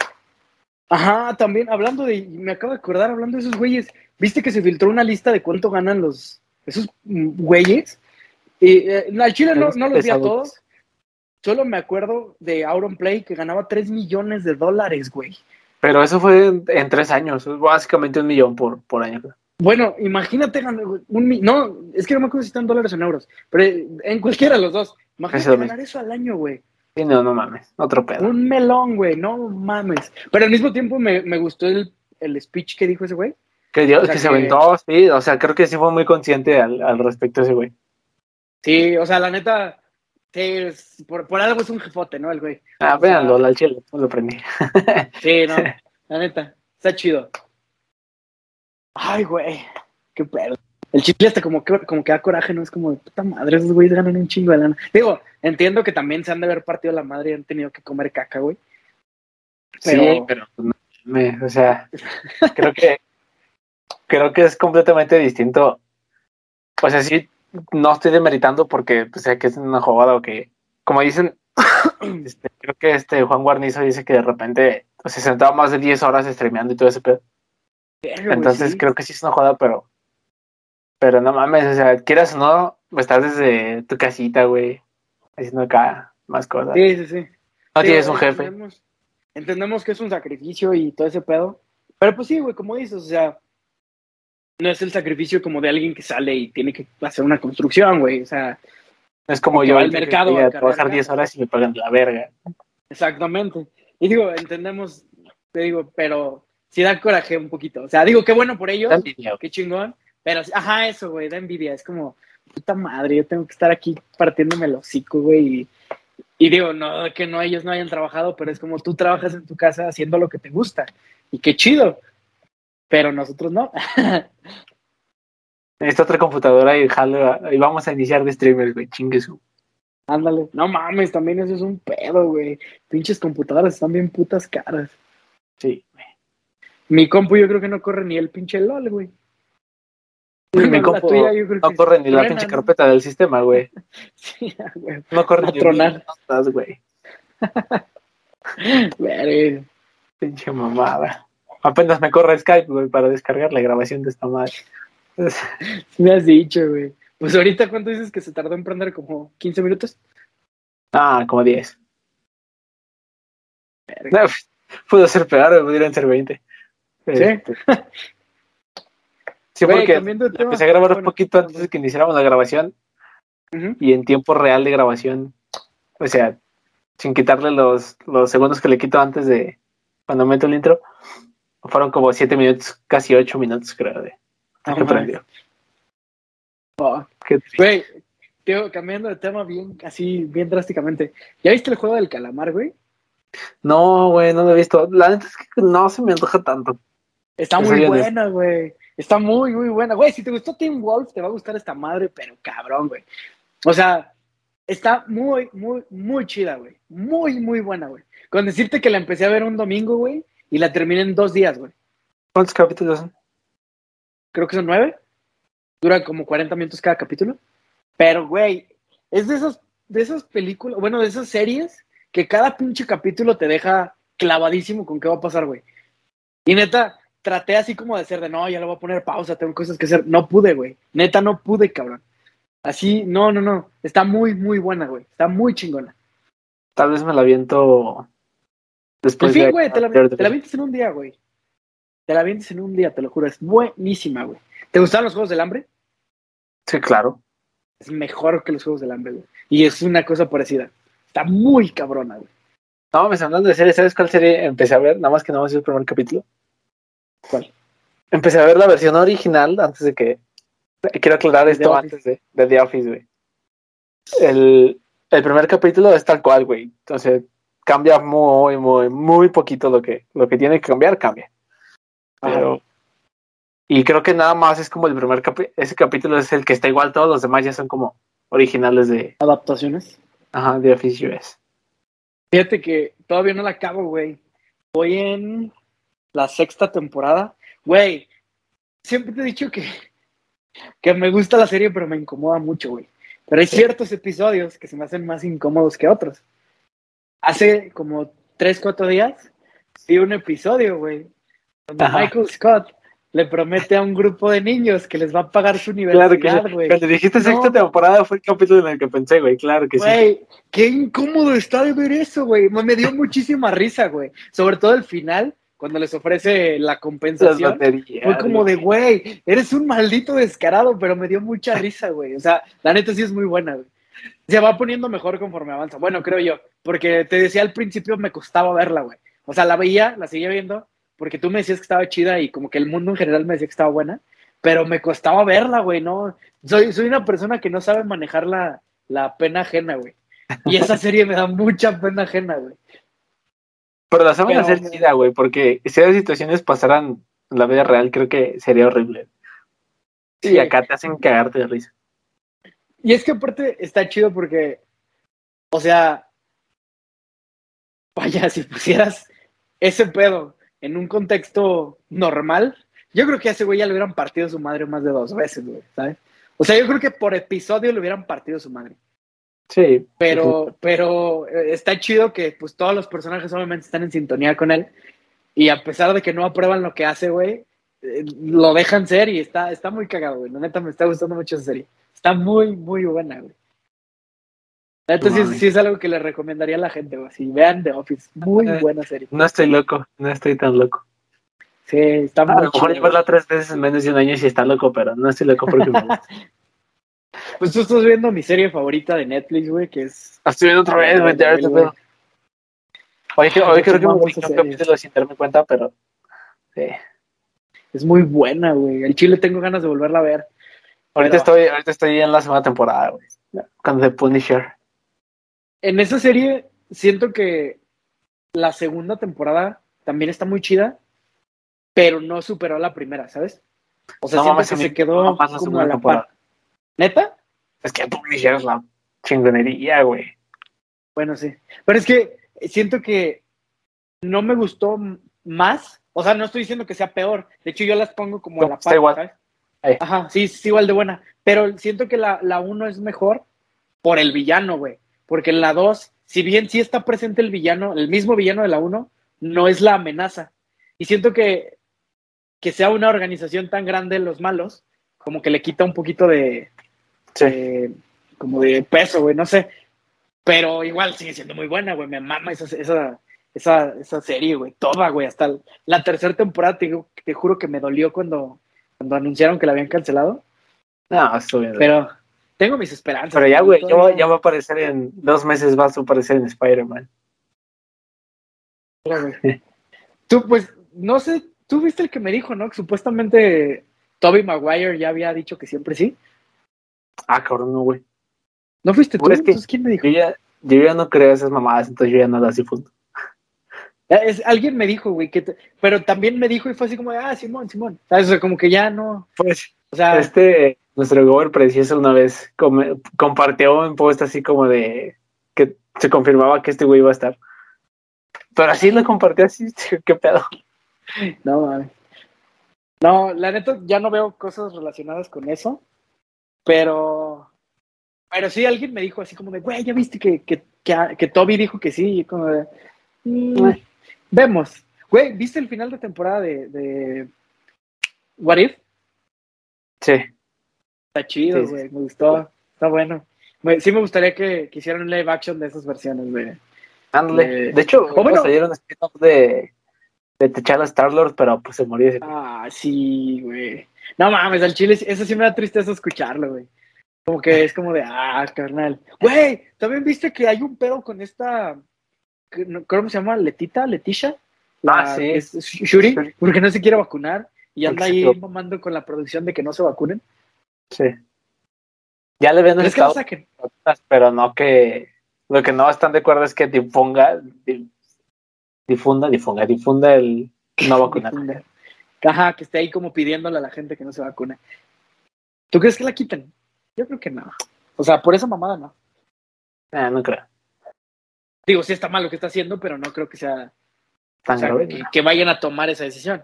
Ajá, también hablando de, me acabo de acordar hablando de esos güeyes, ¿viste que se filtró una lista de cuánto ganan los esos güeyes? Y eh, al Chile no, no los vi a todos. Solo me acuerdo de Auron Play que ganaba 3 millones de dólares, güey. Pero eso fue en, en tres años, básicamente un millón por, por año. Bueno, imagínate ganar un mi- no, es que no me acuerdo si están dólares o en euros, pero eh, en cualquiera de los dos. Imagínate Eso ganar eso al año, güey. Sí, no, no mames, otro pedo. Un melón, güey, no mames. Pero al mismo tiempo me, me gustó el, el speech que dijo ese güey. Que Dios, o sea que se que- aventó, sí, o sea, creo que sí fue muy consciente al, al respecto ese güey. Sí, o sea, la neta, sí, es- por, por algo es un jefote, ¿no? El güey. Ah, véanlo, al chile, no lo prendí. Sí, no, la neta, está chido. Ay, güey, qué pedo. El chile hasta como que, como que da coraje, ¿no? Es como, puta madre, esos güeyes ganan un chingo de lana. Digo, entiendo que también se han de haber partido la madre y han tenido que comer caca, güey. Pero, Sí, pero no me- o sea, creo que creo que es completamente distinto. O sea, sí, no estoy demeritando porque pues, sé que es una jugada o que, como dicen, este, creo que este Juan Guarnizo dice que de repente o sea, se sentaba más de 10 horas streameando y todo ese pedo. Entonces sí. creo que sí es una jugada, pero pero no mames, o sea, quieras o no, estás desde tu casita, güey, haciendo acá más cosas. Sí, sí, sí. no Sí, tienes un jefe. Entendemos, entendemos que es un sacrificio y todo ese pedo. Pero pues sí, güey, como dices, o sea, no es el sacrificio como de alguien que sale y tiene que hacer una construcción, güey. O sea, Es como yo al mercado a trabajar carne. 10 horas y me pagan la verga. exactamente. Y digo, entendemos, te digo, pero sí da coraje un poquito. O sea, digo, qué bueno por ellos, qué chingón. Pero, ajá, eso, güey, da envidia. Es como, puta madre, yo tengo que estar aquí partiéndome el hocico, güey. Y, y digo, no que no ellos no hayan trabajado, pero es como tú trabajas en tu casa haciendo lo que te gusta. Y qué chido. Pero nosotros no. Necesito otra computadora y jalo y vamos a iniciar de streamers, güey. Chingue su. Ándale. No mames, también eso es un pedo, güey. Pinches computadoras están bien putas caras. Sí, güey. Mi compu yo creo que no corre ni el pinche LOL, güey. Mi compu tuya yo creo no corre ni la pinche carpeta del sistema, güey. Sí, güey. No corre ni tronar. notas, güey. Pinche mamada. Apenas me corre Skype, güey, para descargar la grabación de esta madre. Me has dicho, güey. Pues ahorita, ¿cuánto dices que se tardó en prender? ¿Como 15 minutos? Ah, como 10. Verga. No, pudo ser peor, pudieron ser 20. Este, sí, porque empecé a grabar un poquito antes de que iniciáramos la grabación y en tiempo real de grabación, o sea, sin quitarle los, los segundos que le quito antes de cuando meto el intro, fueron como 7 minutos, casi 8 minutos, creo, de No que prendió. Oh. Qué triste. Güey, tío, cambiando de tema bien, así, bien drásticamente. ¿Ya viste el juego del calamar, güey? No, güey, no lo he visto. La neta es que no se me antoja tanto. Está Eso muy buena, güey. Está muy, muy buena. Güey, si te gustó Team Wolf, te va a gustar esta madre, pero cabrón, güey. O sea, está muy, muy, muy chida, güey. Muy, muy buena, güey. Con decirte que la empecé a ver un domingo, güey, y la terminé en dos días, güey. ¿Cuántos capítulos son? Creo que son nueve. Dura como 40 minutos cada capítulo. Pero, güey, es de esas, de esas películas, bueno, de esas series que cada pinche capítulo te deja clavadísimo con qué va a pasar, güey. Y neta, traté así como de ser de, no, ya le voy a poner pausa, tengo cosas que hacer. No pude, güey. Neta, no pude, cabrón. Así, no, no, no. Está muy, muy buena, güey. Está muy chingona. Tal vez me la aviento después En fin, güey, te la, te la vientes en un día, güey. Te la vientes en un día, te lo juro. Es buenísima, güey. ¿Te gustaron los Juegos del Hambre? Sí, claro. es mejor que los Juegos del Hambre, güey. Y es una cosa parecida. Está muy cabrona, güey. No, me hablando de serie, ¿sabes cuál serie empecé a ver? Nada más que no más el primer capítulo. ¿Cuál? Empecé a ver la versión original antes de que. Quiero aclarar The esto antes de, de The Office, güey. El, el primer capítulo es tal cual, güey. Entonces cambia muy, muy, muy poquito lo que, lo que tiene que cambiar, cambia. Pero. Y creo que nada más es como el primer capítulo. Ese capítulo es el que está igual, todos los demás ya son como originales de Adaptaciones. ajá, The Office US. Fíjate que todavía no la acabo, güey. Voy en la sexta temporada. Güey, siempre te he dicho que, que me gusta la serie, pero me incomoda mucho, güey. Pero hay ciertos episodios que se me hacen más incómodos que otros. Hace como tres, cuatro días vi un episodio, güey, donde Ajá. Michael Scott le promete a un grupo de niños que les va a pagar su Claro que universidad, sí. güey. Cuando dijiste No. sexta temporada fue el capítulo en el que pensé, güey. Claro que sí. Güey, qué incómodo está de ver eso, güey. Me dio muchísima risa, güey. Sobre todo el final, cuando les ofrece la Las compensación. baterías. Fue como de, güey, eres un maldito descarado, pero me dio mucha risa, güey. O sea, la neta sí es muy buena, güey. Se va poniendo mejor conforme avanza. Bueno, creo yo. Porque te decía al principio me costaba verla, güey. O sea, la veía, la seguía viendo, porque tú me decías que estaba chida y como que el mundo en general me decía que estaba buena, pero me costaba verla, güey, ¿no? Soy, soy una persona que no sabe manejar la, la pena ajena, güey. Y esa serie me da mucha pena ajena, güey. Pero la saben hacer chida, güey, porque si esas situaciones pasaran en la vida real, creo que sería horrible. Y acá te hacen cagarte de risa. Y es que aparte está chido porque, o sea, vaya, si pusieras ese pedo en un contexto normal, yo creo que a ese güey ya le hubieran partido su madre más de dos veces, güey, ¿sabes? O sea, yo creo que por episodio le hubieran partido su madre. Sí. Pero, pero eh, está chido que pues todos los personajes obviamente están en sintonía con él. Y a pesar de que no aprueban lo que hace, güey, eh, lo dejan ser y está, está muy cagado, güey. La neta me está gustando mucho esa serie. Está muy, muy buena, güey. No sí, es- mames. sí es algo que le recomendaría a la gente, güey. Si vean The Office, muy buena serie. No estoy loco, no estoy tan loco. Sí, está A muy lo mejor verla tres veces en menos de un año sí está loco, pero no estoy loco porque me gusta. Pues tú estás viendo mi serie favorita de Netflix, güey, que es... Estoy viendo otra vez, güey, Daredevil. Hoy, hoy creo que me esa un capítulo sin darme cuenta, pero sí. Es muy buena, güey. El chile tengo ganas de volverla a ver. Ahorita estoy, ahorita estoy en la segunda temporada, güey. Con The Punisher. En esa serie siento que la segunda temporada también está muy chida, pero no superó la primera, ¿sabes? O sea, No siento que a se quedó más la como a la temporada. par. ¿Neta? Es que Punisher es la chingonería, güey. Bueno, sí. Pero es que siento que no me gustó más O sea, no estoy diciendo que sea peor. De hecho, yo las pongo como a la par, igual. ¿sabes? Ahí. Ajá, sí, sí, igual de buena. Pero siento que la, la uno es mejor por el villano, güey. Porque en la dos, si bien sí está presente el villano, el mismo villano de la uno, no es la amenaza. Y siento que que sea una organización tan grande los malos, como que le quita un poquito de, Sí. de- como de peso, güey, no sé. Pero igual sigue siendo muy buena, güey. Me mama esa, esa, esa, esa serie, güey. Toda, güey. Hasta la tercera temporada, te, digo- te juro que me dolió cuando, cuando anunciaron que la habían cancelado. No, estoy bien. Pero tengo mis esperanzas. ya, güey, ya, ya va a aparecer en dos meses, vas a aparecer en Spider-Man. Tú, pues, no sé, tú viste el que me dijo, ¿no? Que supuestamente Toby Maguire ya había dicho que siempre sí. Ah, cabrón, no, güey. ¿No fuiste tú? Pues es que- Entonces, ¿quién me dijo? Yo ya, yo ya no creo esas mamadas, entonces yo ya no las difundo. Es, alguien me dijo, güey, que te- pero también me dijo y fue así como de, ah, Simón, Simón. ¿Sabes? O sea, como que ya no, Pues, o sea, este, nuestro gober precioso una vez come- compartió un post así como de que se confirmaba que este güey iba a estar. Pero así lo compartió así, qué pedo. no, mames. No, la neta, ya no veo cosas relacionadas con eso, pero, pero sí, alguien me dijo así como de, güey, ya viste que, que, que, que Toby dijo que sí, y como de, "Mm. Vemos. Güey, ¿viste el final de temporada de, de What If? Sí. Está chido, Sí, sí. güey, me gustó, está bueno. Sí me gustaría que, que hicieran un live action de esas versiones, güey. Ándale. Eh, de hecho, o bueno- a salir un spin-off de, de T'Challa Star-Lord, pero pues se murió ese. Ah, sí, güey. No mames, al chile, eso sí me da tristeza escucharlo, güey. Como que es como de, ah, carnal. Güey, ¿también viste que hay un pedo con esta, ¿cómo se llama? ¿Letita? ¿Leticia? Ah, sí. es- Shuri, porque no se quiere vacunar y anda ahí mamando con la producción de que no se vacunen. Sí. Ya le habían ¿Crees que lo estado saquen? pero no que lo que no están de acuerdo es que difunga di- difunda difunda difunda el no vacunar. Ajá, que esté ahí como pidiéndole a la gente que no se vacune. ¿Tú crees que la quiten? Yo creo que no. O sea, por esa mamada no. Eh, no creo Digo, sí está mal lo que está haciendo, pero no creo que sea tan o sea, grave que, que vayan a tomar esa decisión.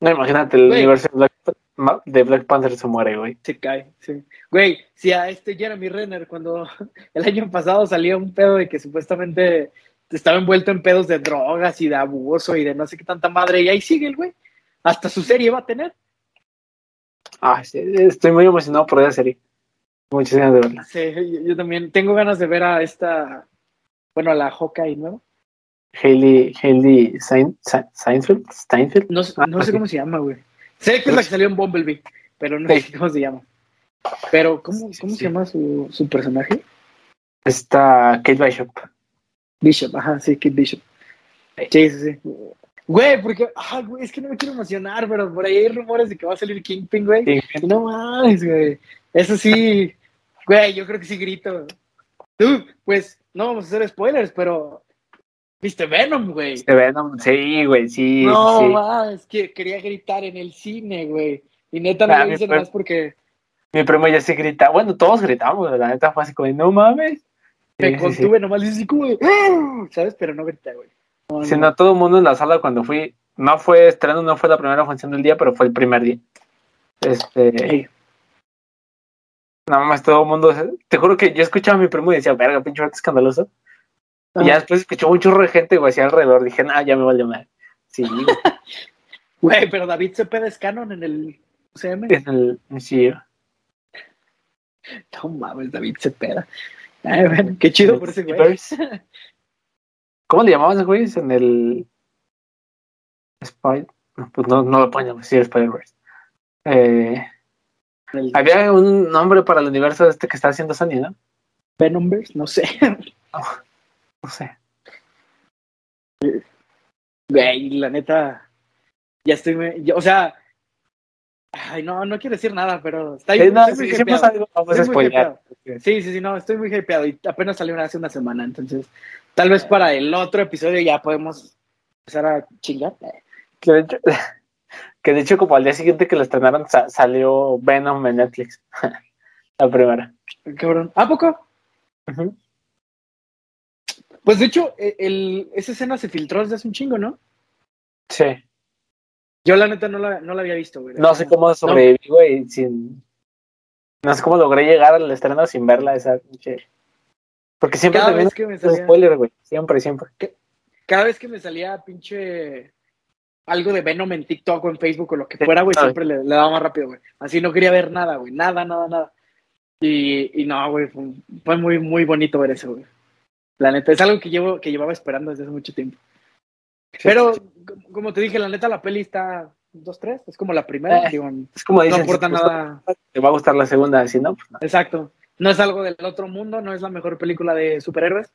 no imagínate el Güey. universo de Black, Ma- de Black Panther se muere güey Se cae, sí. Güey, si a este Jeremy Renner, cuando el año pasado salió un pedo de que supuestamente estaba envuelto en pedos de drogas y de abuso y de no sé qué tanta madre, y ahí sigue el güey. Hasta su serie va a tener. ah, sí, estoy muy emocionado por esa serie muchas ganas de verla Sí, yo, yo también tengo ganas de ver a esta, bueno, a la Hawkeye nueva. Hailey Hailey Sein- Sein- Seinfeld Steinfeld No, sé- Ah, no sé sí. cómo se llama, güey. Sé que es la que salió en Bumblebee, pero no sé cómo se llama. Pero, ¿cómo, cómo sí. se llama su, su personaje? está Kate Bishop Bishop, ajá, sí, Kid Bishop. Sí, sí, sí. Güey, porque, ah, güey, es que no me quiero emocionar, pero por ahí hay rumores de que va a salir Kingpin, güey. No mames, güey. Eso sí, güey, yo creo que sí grito. Tú, pues, no vamos a hacer spoilers, pero, ¿viste Venom, güey? de Venom sí güey sí No, sí. mames, que quería gritar en el cine, güey. Y neta no Ah, lo hice per- más porque mi primo ya se grita bueno todos gritamos la neta fue así como no mames me Sí, sí, sí. contuve nomás así como de, "Ah", ¿sabes? Pero no grité, güey. No, Sí, no. no, todo el mundo en la sala cuando fui, no fue estreno, no fue la primera función del día, pero fue el primer día. Este. Nada más todo el mundo, te juro que yo escuchaba a mi primo y decía, verga, pinche vato escandaloso. Y ya después escuchó un chorro de gente, güey, hacia alrededor, dije, nah, ya me vale mal. Sí, güey, Güey, pero David Cepeda es canon en el UCM. en el, sí, No mames, David Cepeda. Ay, bueno, qué chido por ese güey. ¿Cómo le llamaban, güey? En el Spider, no, pues no, no lo ponen, sí, Spider-Verse. Eh, El había un nombre para el universo este que está haciendo Sony, ¿no? Venomverse, no sé. No sé. Güey, la neta, ya estoy, me- o sea, ay, no, no quiero decir nada, pero está no, muy sí, siempre hypeado. salgo- vamos a. Sí, sí, sí, no, estoy muy hypeado y apenas salió hace una semana, entonces tal vez para el otro episodio ya podemos empezar a chingar. Que de, hecho, como al día siguiente que lo estrenaron, sa- salió Venom en Netflix. la primera. Cabrón, ¿a poco? Pues de hecho, e- el, esa escena se filtró desde hace un chingo, ¿no? Sí. Yo la neta no la, no la había visto, güey. No sé cómo sobreviví, güey, sin... No sé cómo logré llegar al estreno sin verla esa pinche... Porque siempre Cada vez que me con salía, spoiler, güey. Siempre, siempre. cada vez que me salía pinche algo de Venom en TikTok o en Facebook o lo que fuera, güey, siempre le, le daba más rápido, güey. Así no quería ver nada, güey. Nada, nada, nada. Y, y no, güey, fue, fue muy, muy bonito ver eso, güey. La neta, es algo que llevo, que llevaba esperando desde hace mucho tiempo. Pero, como- como te dije, la neta, la peli está 2-3, es como la primera, Eh, digo, Es como no dicen, aporta si te gusta, nada. te va a gustar la segunda, si no, pues no. Exacto. No es algo del otro mundo, no es la mejor película de superhéroes,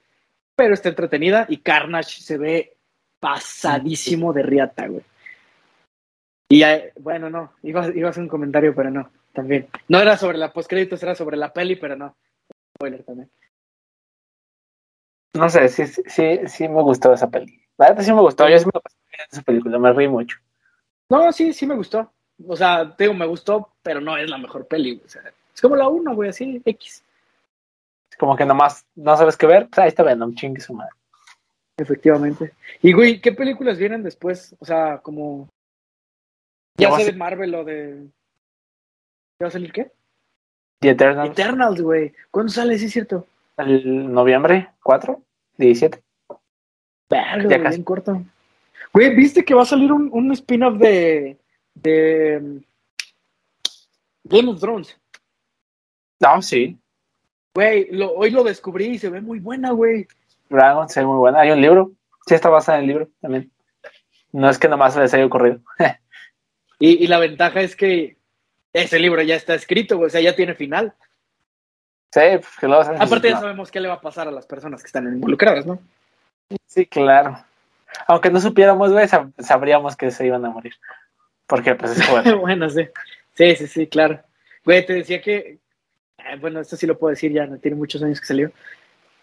pero está entretenida y Carnage se ve pasadísimo de riata, güey. Y ya, bueno, no, iba, iba a hacer un comentario, pero no, también. No era sobre la postcréditos, era sobre la peli, pero no. Spoiler también. No sé, sí, sí, sí, me gustó esa peli. La verdad sí me gustó, yo sí me pasé bien esa película, me reí mucho. No, sí, sí me gustó. O sea, te digo, me gustó, pero no es la mejor peli, güey. O sea, es como la 1, güey, así, X. Es como que nomás no sabes qué ver, pues ahí está Venom, chingue su madre. Efectivamente. Y, güey, ¿qué películas vienen después? O sea, como. Ya Ya sea de Marvel o de. ¿Ya va a salir qué? The Eternal, Eternals, güey. ¿Cuándo sale? Sí, es cierto. el noviembre 4, 17. Verga, Ya bien corto. Güey, ¿viste que va a salir un, un spin-off de. de. um, Game of Thrones? No, sí. Güey, lo- hoy lo descubrí y se ve muy buena, güey. Dragon se ve muy buena. Hay un libro. Sí, está basada en el libro también. No es que nomás se les haya ocurrido. Y, y la ventaja es que ese libro ya está escrito. O sea, ya tiene final. Sí, pues que hacen Aparte, ya no. sabemos qué le va a pasar a las personas que están involucradas, ¿no? Sí, claro. Aunque no supiéramos, güey, sab- sabríamos que se iban a morir. Porque, pues, es bueno. bueno, sí. Sí, sí, sí, claro. Güey, te decía que. eh, bueno, esto sí lo puedo decir ya, no tiene muchos años que salió.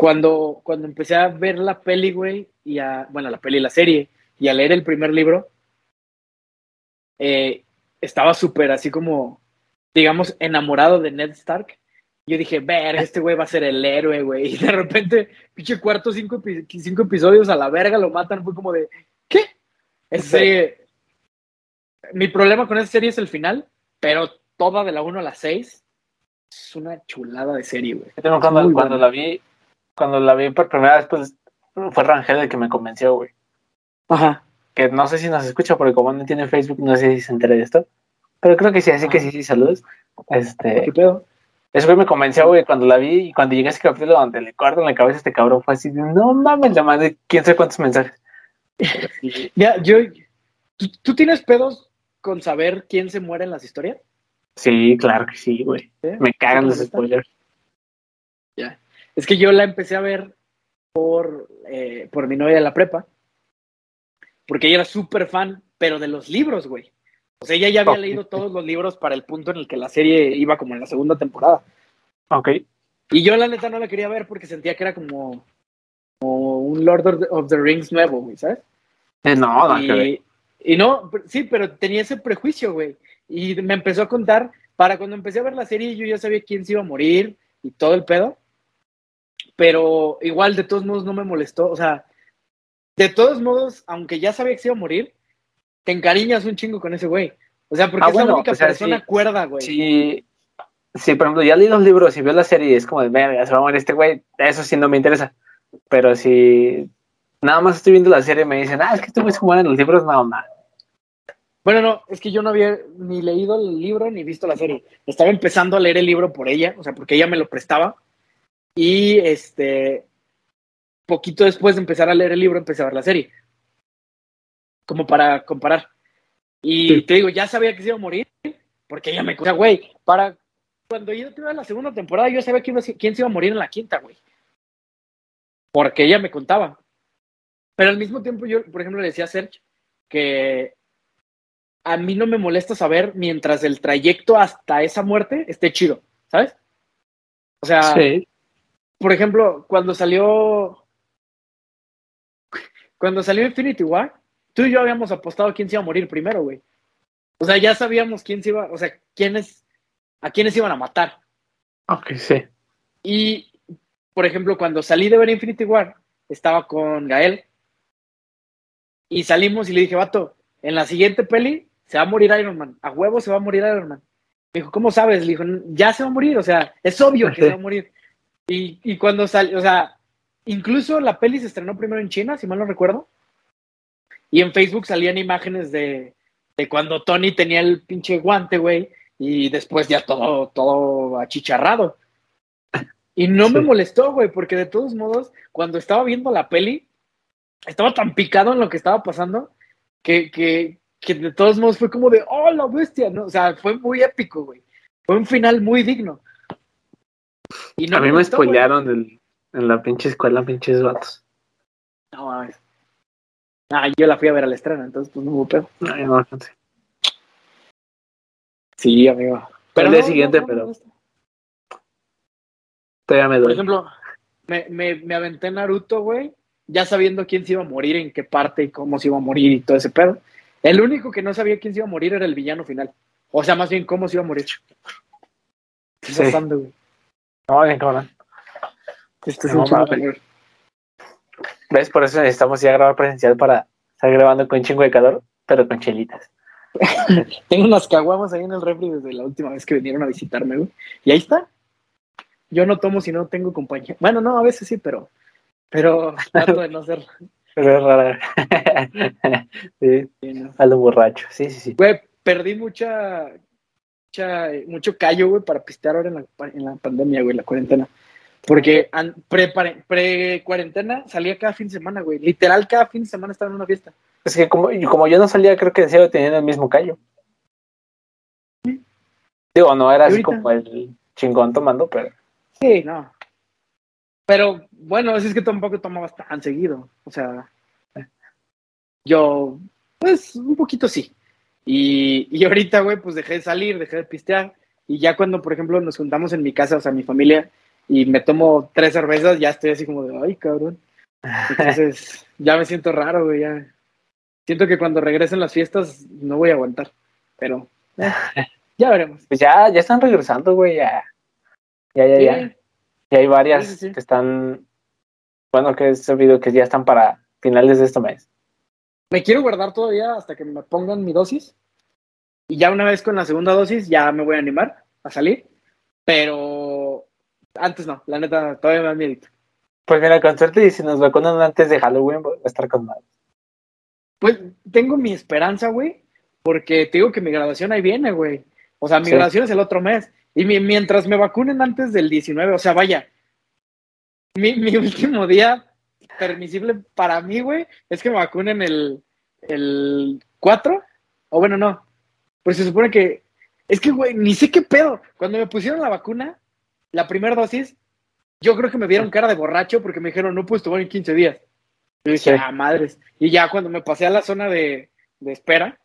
Cuando, cuando empecé a ver la peli, güey, y a. Bueno, la peli, la serie, y a leer el primer libro, eh, estaba súper así como, digamos, enamorado de Ned Stark. Yo dije, ver, este güey va a ser el héroe, güey. Y de repente, pinche cuarto, cinco, cinco episodios a la verga lo matan. Fue como de, ¿qué? Esa Sí. serie. Mi problema con esa serie es el final, pero toda de la 1 a la 6 es una chulada de serie, güey. Cuando, cuando la vi, cuando la vi por primera vez, pues, fue Rangel el que me convenció, güey. Ajá. Que no sé si nos escucha, porque como no tiene Facebook, no sé si se entera de esto. Pero creo que sí, así que sí, sí, saludos. Este, ¿Qué pedo? Eso güey me convenció, güey, cuando la vi y cuando llegué a ese capítulo donde le cortan la cabeza a este cabrón, fue así de, no mames, le mandé quién sabe cuántos mensajes. Y- Mira, yo. ¿tú, tú tienes pedos con saber quién se muere en las historias? Sí, claro que sí, güey. ¿Sí? Me cagan ¿Sí los spoilers. Es que yo la empecé a ver por, eh, por mi novia de la prepa, porque ella era súper fan, pero de los libros, güey. O sea, ella ya había leído todos los libros para el punto en el que la serie iba como en la segunda temporada. Ok. Y yo la neta no la quería ver porque sentía que era como, como un Lord of the, Rings nuevo, güey, ¿sabes? Eh, no, no, que ver. y, y no, sí, pero tenía ese prejuicio, güey. Y me empezó a contar, para cuando empecé a ver la serie, yo ya sabía quién se iba a morir y todo el pedo. Pero igual, de todos modos, no me molestó. O sea, de todos modos, aunque ya sabía que se iba a morir, te encariñas un chingo con ese güey. O sea, porque Ah, es la bueno, única o sea, persona sí. cuerda, güey. Sí, sí, por ejemplo, ya leí los libros y veo la serie y es como de, verga, se va a morir este güey, eso sí no me interesa. Pero si nada más estoy viendo la serie y me dicen, ah, es que este güey se muere en los libros, no, no. Bueno, no, es que yo no había ni leído el libro ni visto la serie. Estaba empezando a leer el libro por ella, o sea, porque ella me lo prestaba. Y este, poquito después de empezar a leer el libro, empecé a ver la serie. Como para comparar. Y Sí. te digo, ya sabía que se iba a morir, porque ella me. O sea, güey, para. Cuando yo tuve la segunda temporada, yo sabía quién, iba a- quién se iba a morir en la quinta, güey. Porque ella me contaba. Pero al mismo tiempo, yo, por ejemplo, le decía a Serge que a mí no me molesta saber mientras el trayecto hasta esa muerte esté chido, ¿sabes? O sea, Sí. Por ejemplo, cuando salió. Cuando salió Infinity War, tú y yo habíamos apostado quién se iba a morir primero, güey. O sea, ya sabíamos quién se iba, o sea, quiénes, a quiénes iban a matar. Ok, sí. Y, por ejemplo, cuando salí de ver Infinity War, estaba con Gael. Y salimos y le dije, vato, en la siguiente peli se va a morir Iron Man, a huevo se va a morir Iron Man. Me dijo, ¿cómo sabes? Le dijo, ya se va a morir, o sea, es obvio que se va a morir. Y, y cuando salió, o sea, incluso la peli se estrenó primero en China, si mal no recuerdo. Y en Facebook salían imágenes de, de cuando Tony tenía el pinche guante, güey, y después ya todo, todo achicharrado. Y no me molestó, güey, porque de todos modos, cuando estaba viendo la peli, estaba tan picado en lo que estaba pasando que, que, que de todos modos fue como de, oh, la bestia, ¿no? O sea, fue muy épico, güey. Fue un final muy digno. Y no a mí me, spoilearon en la pinche escuela, pinches vatos. No mames. Ah, yo la fui a ver al estreno, entonces pues no hubo pedo. No, no alcancé. Sí, amigo. Pero el día siguiente, pero. Todavía me Por ejemplo, me, me, me aventé Naruto, güey, ya sabiendo quién se iba a morir, en qué parte y cómo se iba a morir y todo ese pedo. El único que no sabía quién se iba a morir era el villano final. O sea, más bien cómo se iba a morir. Sí. güey. No, bien, cabrón. Esto es un ¿Ves? Por eso necesitamos ya grabar presencial para estar grabando con chingo de calor, pero con chelitas. Tengo unas caguamas ahí en el refri desde la última vez que vinieron a visitarme, güey. Y ahí está. Yo no tomo si no tengo compañía. Bueno, no, a veces sí, pero, pero trato de no ser. Pero es raro. sí, a lo borracho. Sí, sí, sí. Güey, perdí mucha, mucha, mucho callo, güey, para pistear ahora en la, en la pandemia, güey, la cuarentena. Porque pre-cuarentena salía cada fin de semana, güey. Literal, cada fin de semana estaba en una fiesta. Es que como, como yo no salía, creo que decía teniendo el mismo callo. Digo, no era así como el chingón tomando, pero. Sí, no. Pero bueno, es que tampoco tomabas tan seguido. O sea, yo, pues un poquito sí. Y, y ahorita, güey, pues dejé de salir, dejé de pistear. Y ya cuando, por ejemplo, nos juntamos en mi casa, o sea, mi familia, y me tomo tres cervezas, ya estoy así como de, ay, cabrón. Entonces, ya me siento raro, güey, ya. Siento que cuando regresen las fiestas no voy a aguantar, pero eh, ya veremos. Pues ya, ya están regresando, güey, ya. Ya, ya, ya. Y hay varias que están, bueno, que he sabido que ya están para finales de este mes. Me quiero guardar todavía hasta que me pongan mi dosis. Y ya una vez con la segunda dosis ya me voy a animar a salir. Pero antes no, la neta, todavía me da miedo. Pues mira, con suerte y si nos vacunan antes de Halloween, voy a estar con más. Pues tengo mi esperanza, güey, porque te digo que mi graduación ahí viene, güey. O sea, mi graduación es el otro mes. Y mientras me vacunen antes del 19, o sea, vaya, mi, mi último día permisible para mí, güey, es que me vacunen el, el 4. O bueno, no. Pues se supone que. Es que, güey, ni sé qué pedo. Cuando me pusieron la vacuna, la primera dosis, yo creo que me vieron cara de borracho porque me dijeron, no puedes tomar en 15 días. Yo dije, ah, madres. Y ya cuando me pasé a la zona de, de, espera,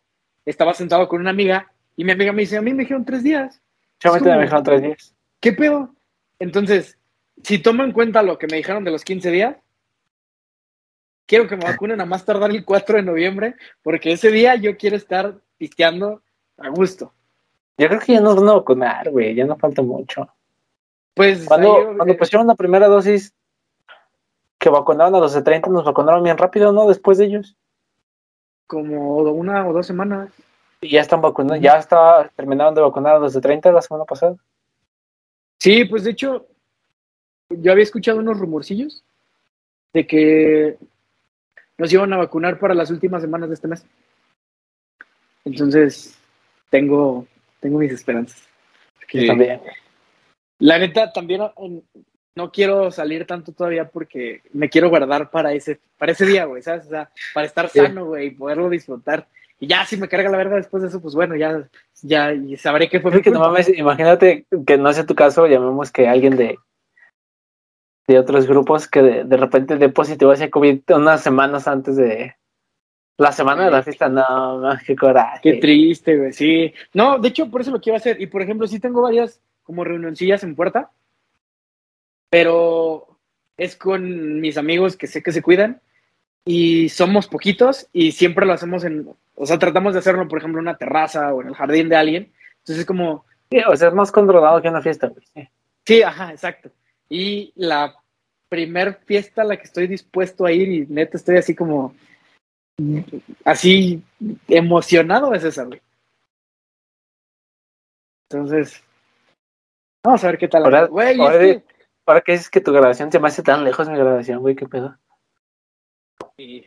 estaba sentado con una amiga y mi amiga me dice, a mí me dijeron tres días. Yo me dijeron tres días. ¿Qué pedo? Entonces, si tomo en cuenta lo que me dijeron de los 15 días, quiero que me vacunen a más tardar el 4 de noviembre, porque ese día yo quiero estar pisteando a gusto. Yo creo que ya nos van a vacunar, güey, ya no falta mucho. Pues cuando, cuando pusieron la primera dosis que vacunaron a los de 30, nos vacunaron bien rápido, ¿no? Después de ellos. Como una o dos semanas. Y ya están vacunando, ya está, terminaron de vacunar a los de 30 la semana pasada. Sí, pues de hecho, yo había escuchado unos rumorcillos de que nos iban a vacunar para las últimas semanas de este mes. Entonces, tengo, tengo mis esperanzas. también. La neta, también no quiero salir tanto todavía porque me quiero guardar para ese, para ese día, güey, ¿sabes? O sea, para estar sano, güey, y poderlo disfrutar. Y ya, si me carga la verga después de eso, pues bueno, ya, ya y sabré qué fue. que no mames, imagínate que no sea tu caso, llamemos que alguien de, de otros grupos que de, repente de positivo hacia COVID unas semanas antes de la semana de la fiesta. No, no, qué coraje. Qué triste, güey, sí. No, de hecho, por eso lo quiero hacer. Y por ejemplo, sí tengo varias como reunioncillas en puerta, pero es con mis amigos que sé que se cuidan y somos poquitos y siempre lo hacemos en, o sea, tratamos de hacerlo, por ejemplo, en una terraza o en el jardín de alguien. Entonces es como... o sea, es más controlado que una fiesta. Güey. Sí, ajá, exacto. Y la primer fiesta a la que estoy dispuesto a ir y neta estoy así como así emocionado es esa, güey. Entonces, vamos a ver qué tal. Ahora, Güey, ahora, es que- ahora que dices que tu grabación se me hace tan lejos mi grabación, güey, qué pedo. y,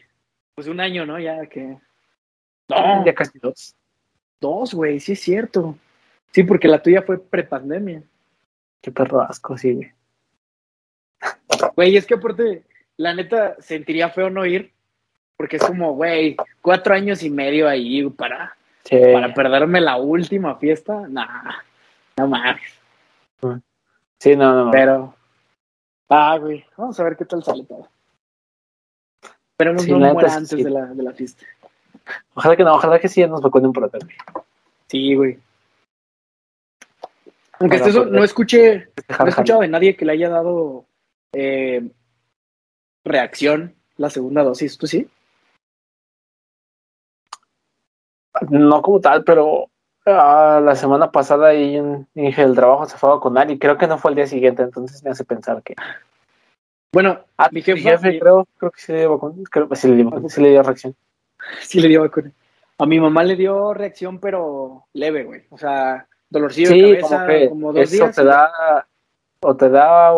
pues un año, ¿no? Ya que. No, Ya casi dos. dos, güey, sí es cierto. Sí, porque la tuya fue prepandemia. Qué perro asco, sí, güey. Güey, es que aparte, la neta, sentiría feo no ir. Porque es como, güey, cuatro años y medio ahí para, Sí. para perderme la última fiesta. Nah, no mames. Sí, no, no. Pero. Ah, güey, vamos a ver qué tal sale todo. Esperemos Sí, no neta muera antes sí. de la, de la fiesta. Ojalá que no, ojalá que sí ya nos vacunen por acá. Sí, güey. Aunque hasta eso poder no escuché, no he escuchado de nadie que le haya dado eh, reacción la segunda dosis. ¿Tú sí? No como tal, pero ah, la semana pasada ahí dije el trabajo se fue a vacunar y creo que no fue el día siguiente, entonces me hace pensar que. Bueno, Ah, mi jefe, creo, creo que sí le dio vacuna. Creo que sí le dio, vacuna, sí le dio reacción. sí le dio vacuna. A mi mamá le dio reacción, pero leve, güey. O sea, dolorcillo Sí, de como cabeza, que como dos eso días. te da, o te da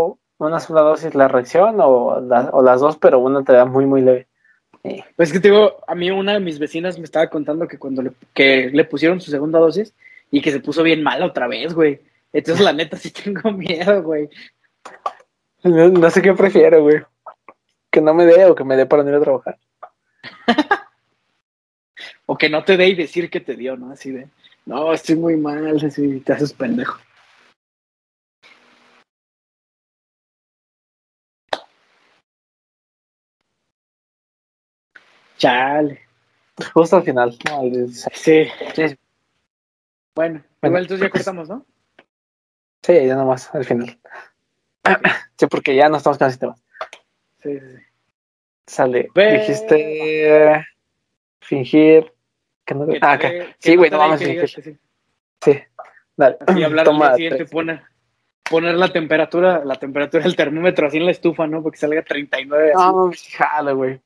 una sola dosis la reacción o, la- o las dos, pero una te da muy, muy leve. Sí. Pues es que te digo, a mí una de mis vecinas me estaba contando que cuando le, que le pusieron su segunda dosis y que se puso bien mala otra vez, güey. Entonces, la neta, sí tengo miedo, güey. No, no sé qué prefiero, güey. Que no me dé o que me dé para no ir a trabajar. O que no te dé y decir que te dio, ¿no? Así de, no, estoy muy mal, así te haces pendejo. Chale. Justo al final. ¿no? Al 16. Sí. Sí, Bueno, Bueno. igual entonces ya cortamos, ¿no? sí, ya nomás, al final. Sí, porque ya no estamos con el sistema. Sí, sí, sí. Sale. Ve- Dijiste eh, fingir que no. Que Ah, te que Sí, güey, no y que digas fingir. sí. Sí. Dale. Así hablar Toma siguiente, poner, poner la temperatura, la temperatura del termómetro así en la estufa, ¿no? Porque salga 39. así. No, mames, jalo, güey.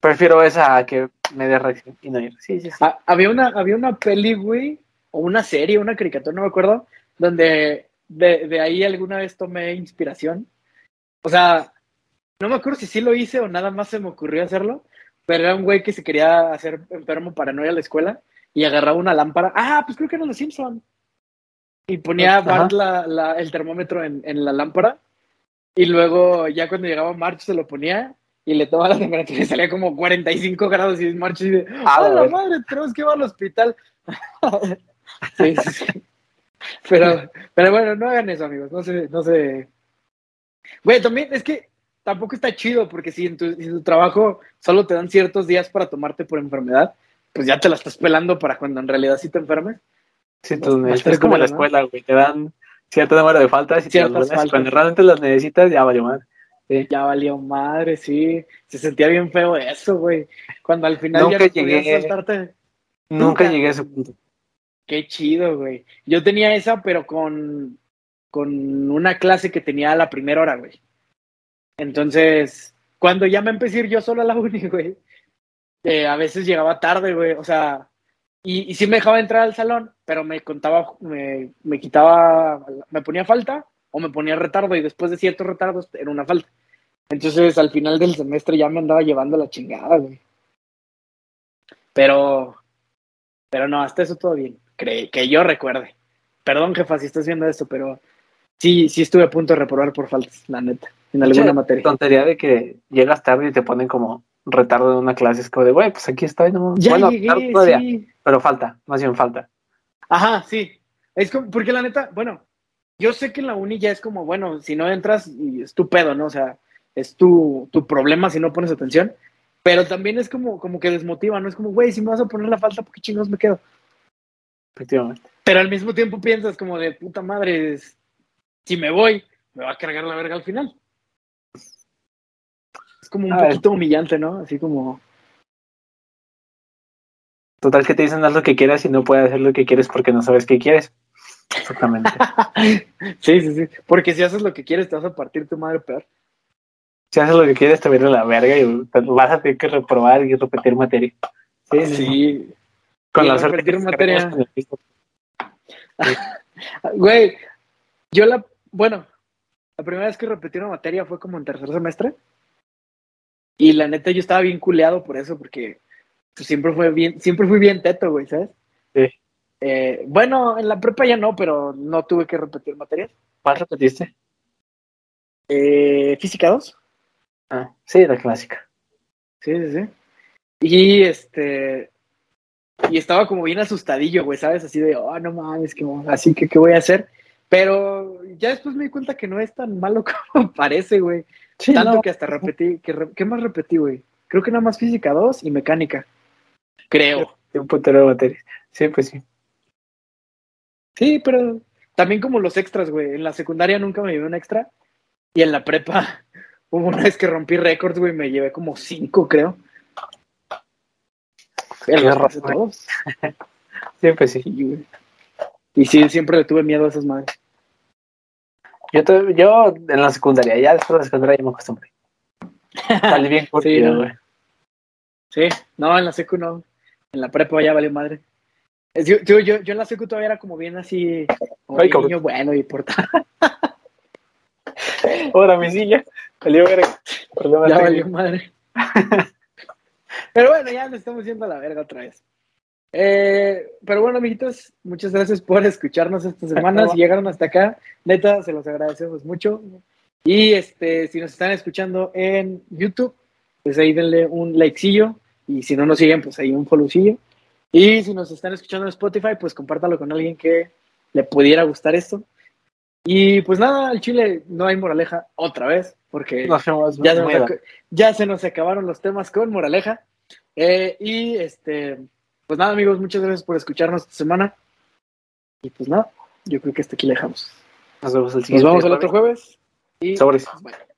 Prefiero esa a que me dé reacción y no ir. Sí, sí, sí. Ah, había, una, había una peli, güey, o una serie, una caricatura, no me acuerdo, donde de, de ahí alguna vez tomé inspiración. O sea, no me acuerdo si sí lo hice o nada más se me ocurrió hacerlo, pero era un güey que se quería hacer enfermo para no ir a la escuela y agarraba una lámpara. Ah, pues creo que era los Simpson. Y ponía. Bart la, la- el termómetro en, en la lámpara y luego ya cuando llegaba March se lo ponía y le tomaba la temperatura y salía como 45 grados y March y de, Ah, ¡Ah, la madre! Tenemos que ir al hospital. sí, sí, sí. Pero, pero bueno, no hagan eso, amigos. No se, no se. Güey, también es que tampoco está chido, porque si en, tu, si en tu trabajo solo te dan ciertos días para tomarte por enfermedad, pues ya te la estás pelando para cuando en realidad sí te enfermes. Sí, tú Bastante necesitas como en la ¿no? escuela, güey. Te dan cierto número de faltas y te las faltas. cuando realmente las necesitas, ya valió madre. Ya valió madre, sí. Se sentía bien feo eso, güey. Cuando al final Nunca ya no llegué. soltarte. Nunca Nunca. llegué a ese punto. Qué chido, güey. Yo tenía esa, pero con, con una clase que tenía a la primera hora, güey. Entonces, cuando ya me empecé a ir yo solo a la uni, güey, eh, a veces llegaba tarde, güey. O sea, y, y sí me dejaba entrar al salón, pero me contaba, me, me quitaba, me ponía falta o me ponía retardo y después de ciertos retardos era una falta. Entonces, al final del semestre ya me andaba llevando la chingada, güey. Pero, pero no, hasta eso todo bien. Cre- que yo recuerde. Perdón, jefa, si estás viendo esto, pero sí, sí estuve a punto de reprobar por faltas, la neta, en alguna Che, materia. Tontería de que llegas tarde y te ponen como retardo en una clase. Es como de, güey, pues aquí estoy. No, Ya bueno, llegué, todavía, sí. pero falta, más bien falta. Ajá, sí. Es como, porque la neta, bueno, yo sé que en la uni ya es como, bueno, si no entras, es tu pedo, ¿no? O sea, es tu, tu problema si no pones atención. Pero también es como, como que desmotiva, ¿no? Es como, güey, si me vas a poner la falta, ¿por qué chingados me quedo? Efectivamente. Pero al mismo tiempo piensas como de puta madre, es- si me voy, me va a cargar la verga al final. Es como un A ver. poquito humillante, ¿no? Así como, Total que te dicen haz lo que quieras y no puedes hacer lo que quieres porque no sabes qué quieres. Exactamente. sí, sí, sí. Porque si haces lo que quieres, te vas a partir tu madre peor. Si haces lo que quieres, te viene la verga y vas a tener que reprobar y repetir materia. Sí, sí. Con la repetir materia. Güey, yo la, bueno, la primera vez que repetí una materia fue como en tercer semestre. Y la neta yo estaba bien culeado por eso, porque pues, siempre fue bien, siempre fui bien teto, güey, ¿sabes? Sí. Eh, bueno, en la prepa ya no, pero no tuve que repetir materias. ¿Cuál repetiste? Eh, Física 2. Ah, sí, la clásica. Sí, sí, sí. Y este. Y estaba como bien asustadillo, güey, ¿sabes? Así de, oh, no mames, que así que, ¿qué voy a hacer? Pero ya después me di cuenta que no es tan malo como parece, güey. Sí, Tanto no. que hasta repetí, que re- ¿qué más repetí, güey? Creo que nada más física 2 y mecánica. Creo. Un putero de materias. Sí, pues sí. Sí, pero también como los extras, güey. En la secundaria nunca me llevé un extra. Y en la prepa hubo una vez que rompí récords, güey, me llevé como cinco, creo. Los todos. Sí, pues sí. Sí, güey. Y sí, siempre le tuve miedo a esas madres. Yo, te- yo en la secundaria, ya después de la secundaria ya me acostumbré. Salí bien curtido, no. güey. Sí, no, en la secu no. En la prepa ya valió madre. Yo, yo, yo, yo en la secu todavía era como bien así, como Ay, niño bueno y portado. Ahora mi silla. Valió verga. Problema Ya valió madre. Pero bueno, ya nos estamos yendo a la verga otra vez. Eh, pero bueno, amiguitos, muchas gracias por escucharnos estas semanas. Si llegaron hasta acá, neta, se los agradecemos mucho. Y este, si nos están escuchando en YouTube, pues ahí denle un likecillo. Y si no nos siguen, pues ahí un followcillo. Y si nos están escuchando en Spotify, pues compártalo con alguien que le pudiera gustar esto. Y pues nada, al Chile no hay moraleja otra vez, porque Nos vemos ya se, nos ya se nos acabaron los temas con moraleja. Eh, y este, pues nada, amigos, muchas gracias por escucharnos esta semana. Y pues nada, yo creo que hasta aquí le dejamos. Nos vemos el Nos siguiente vemos el otro jueves. Y Sobres. bye.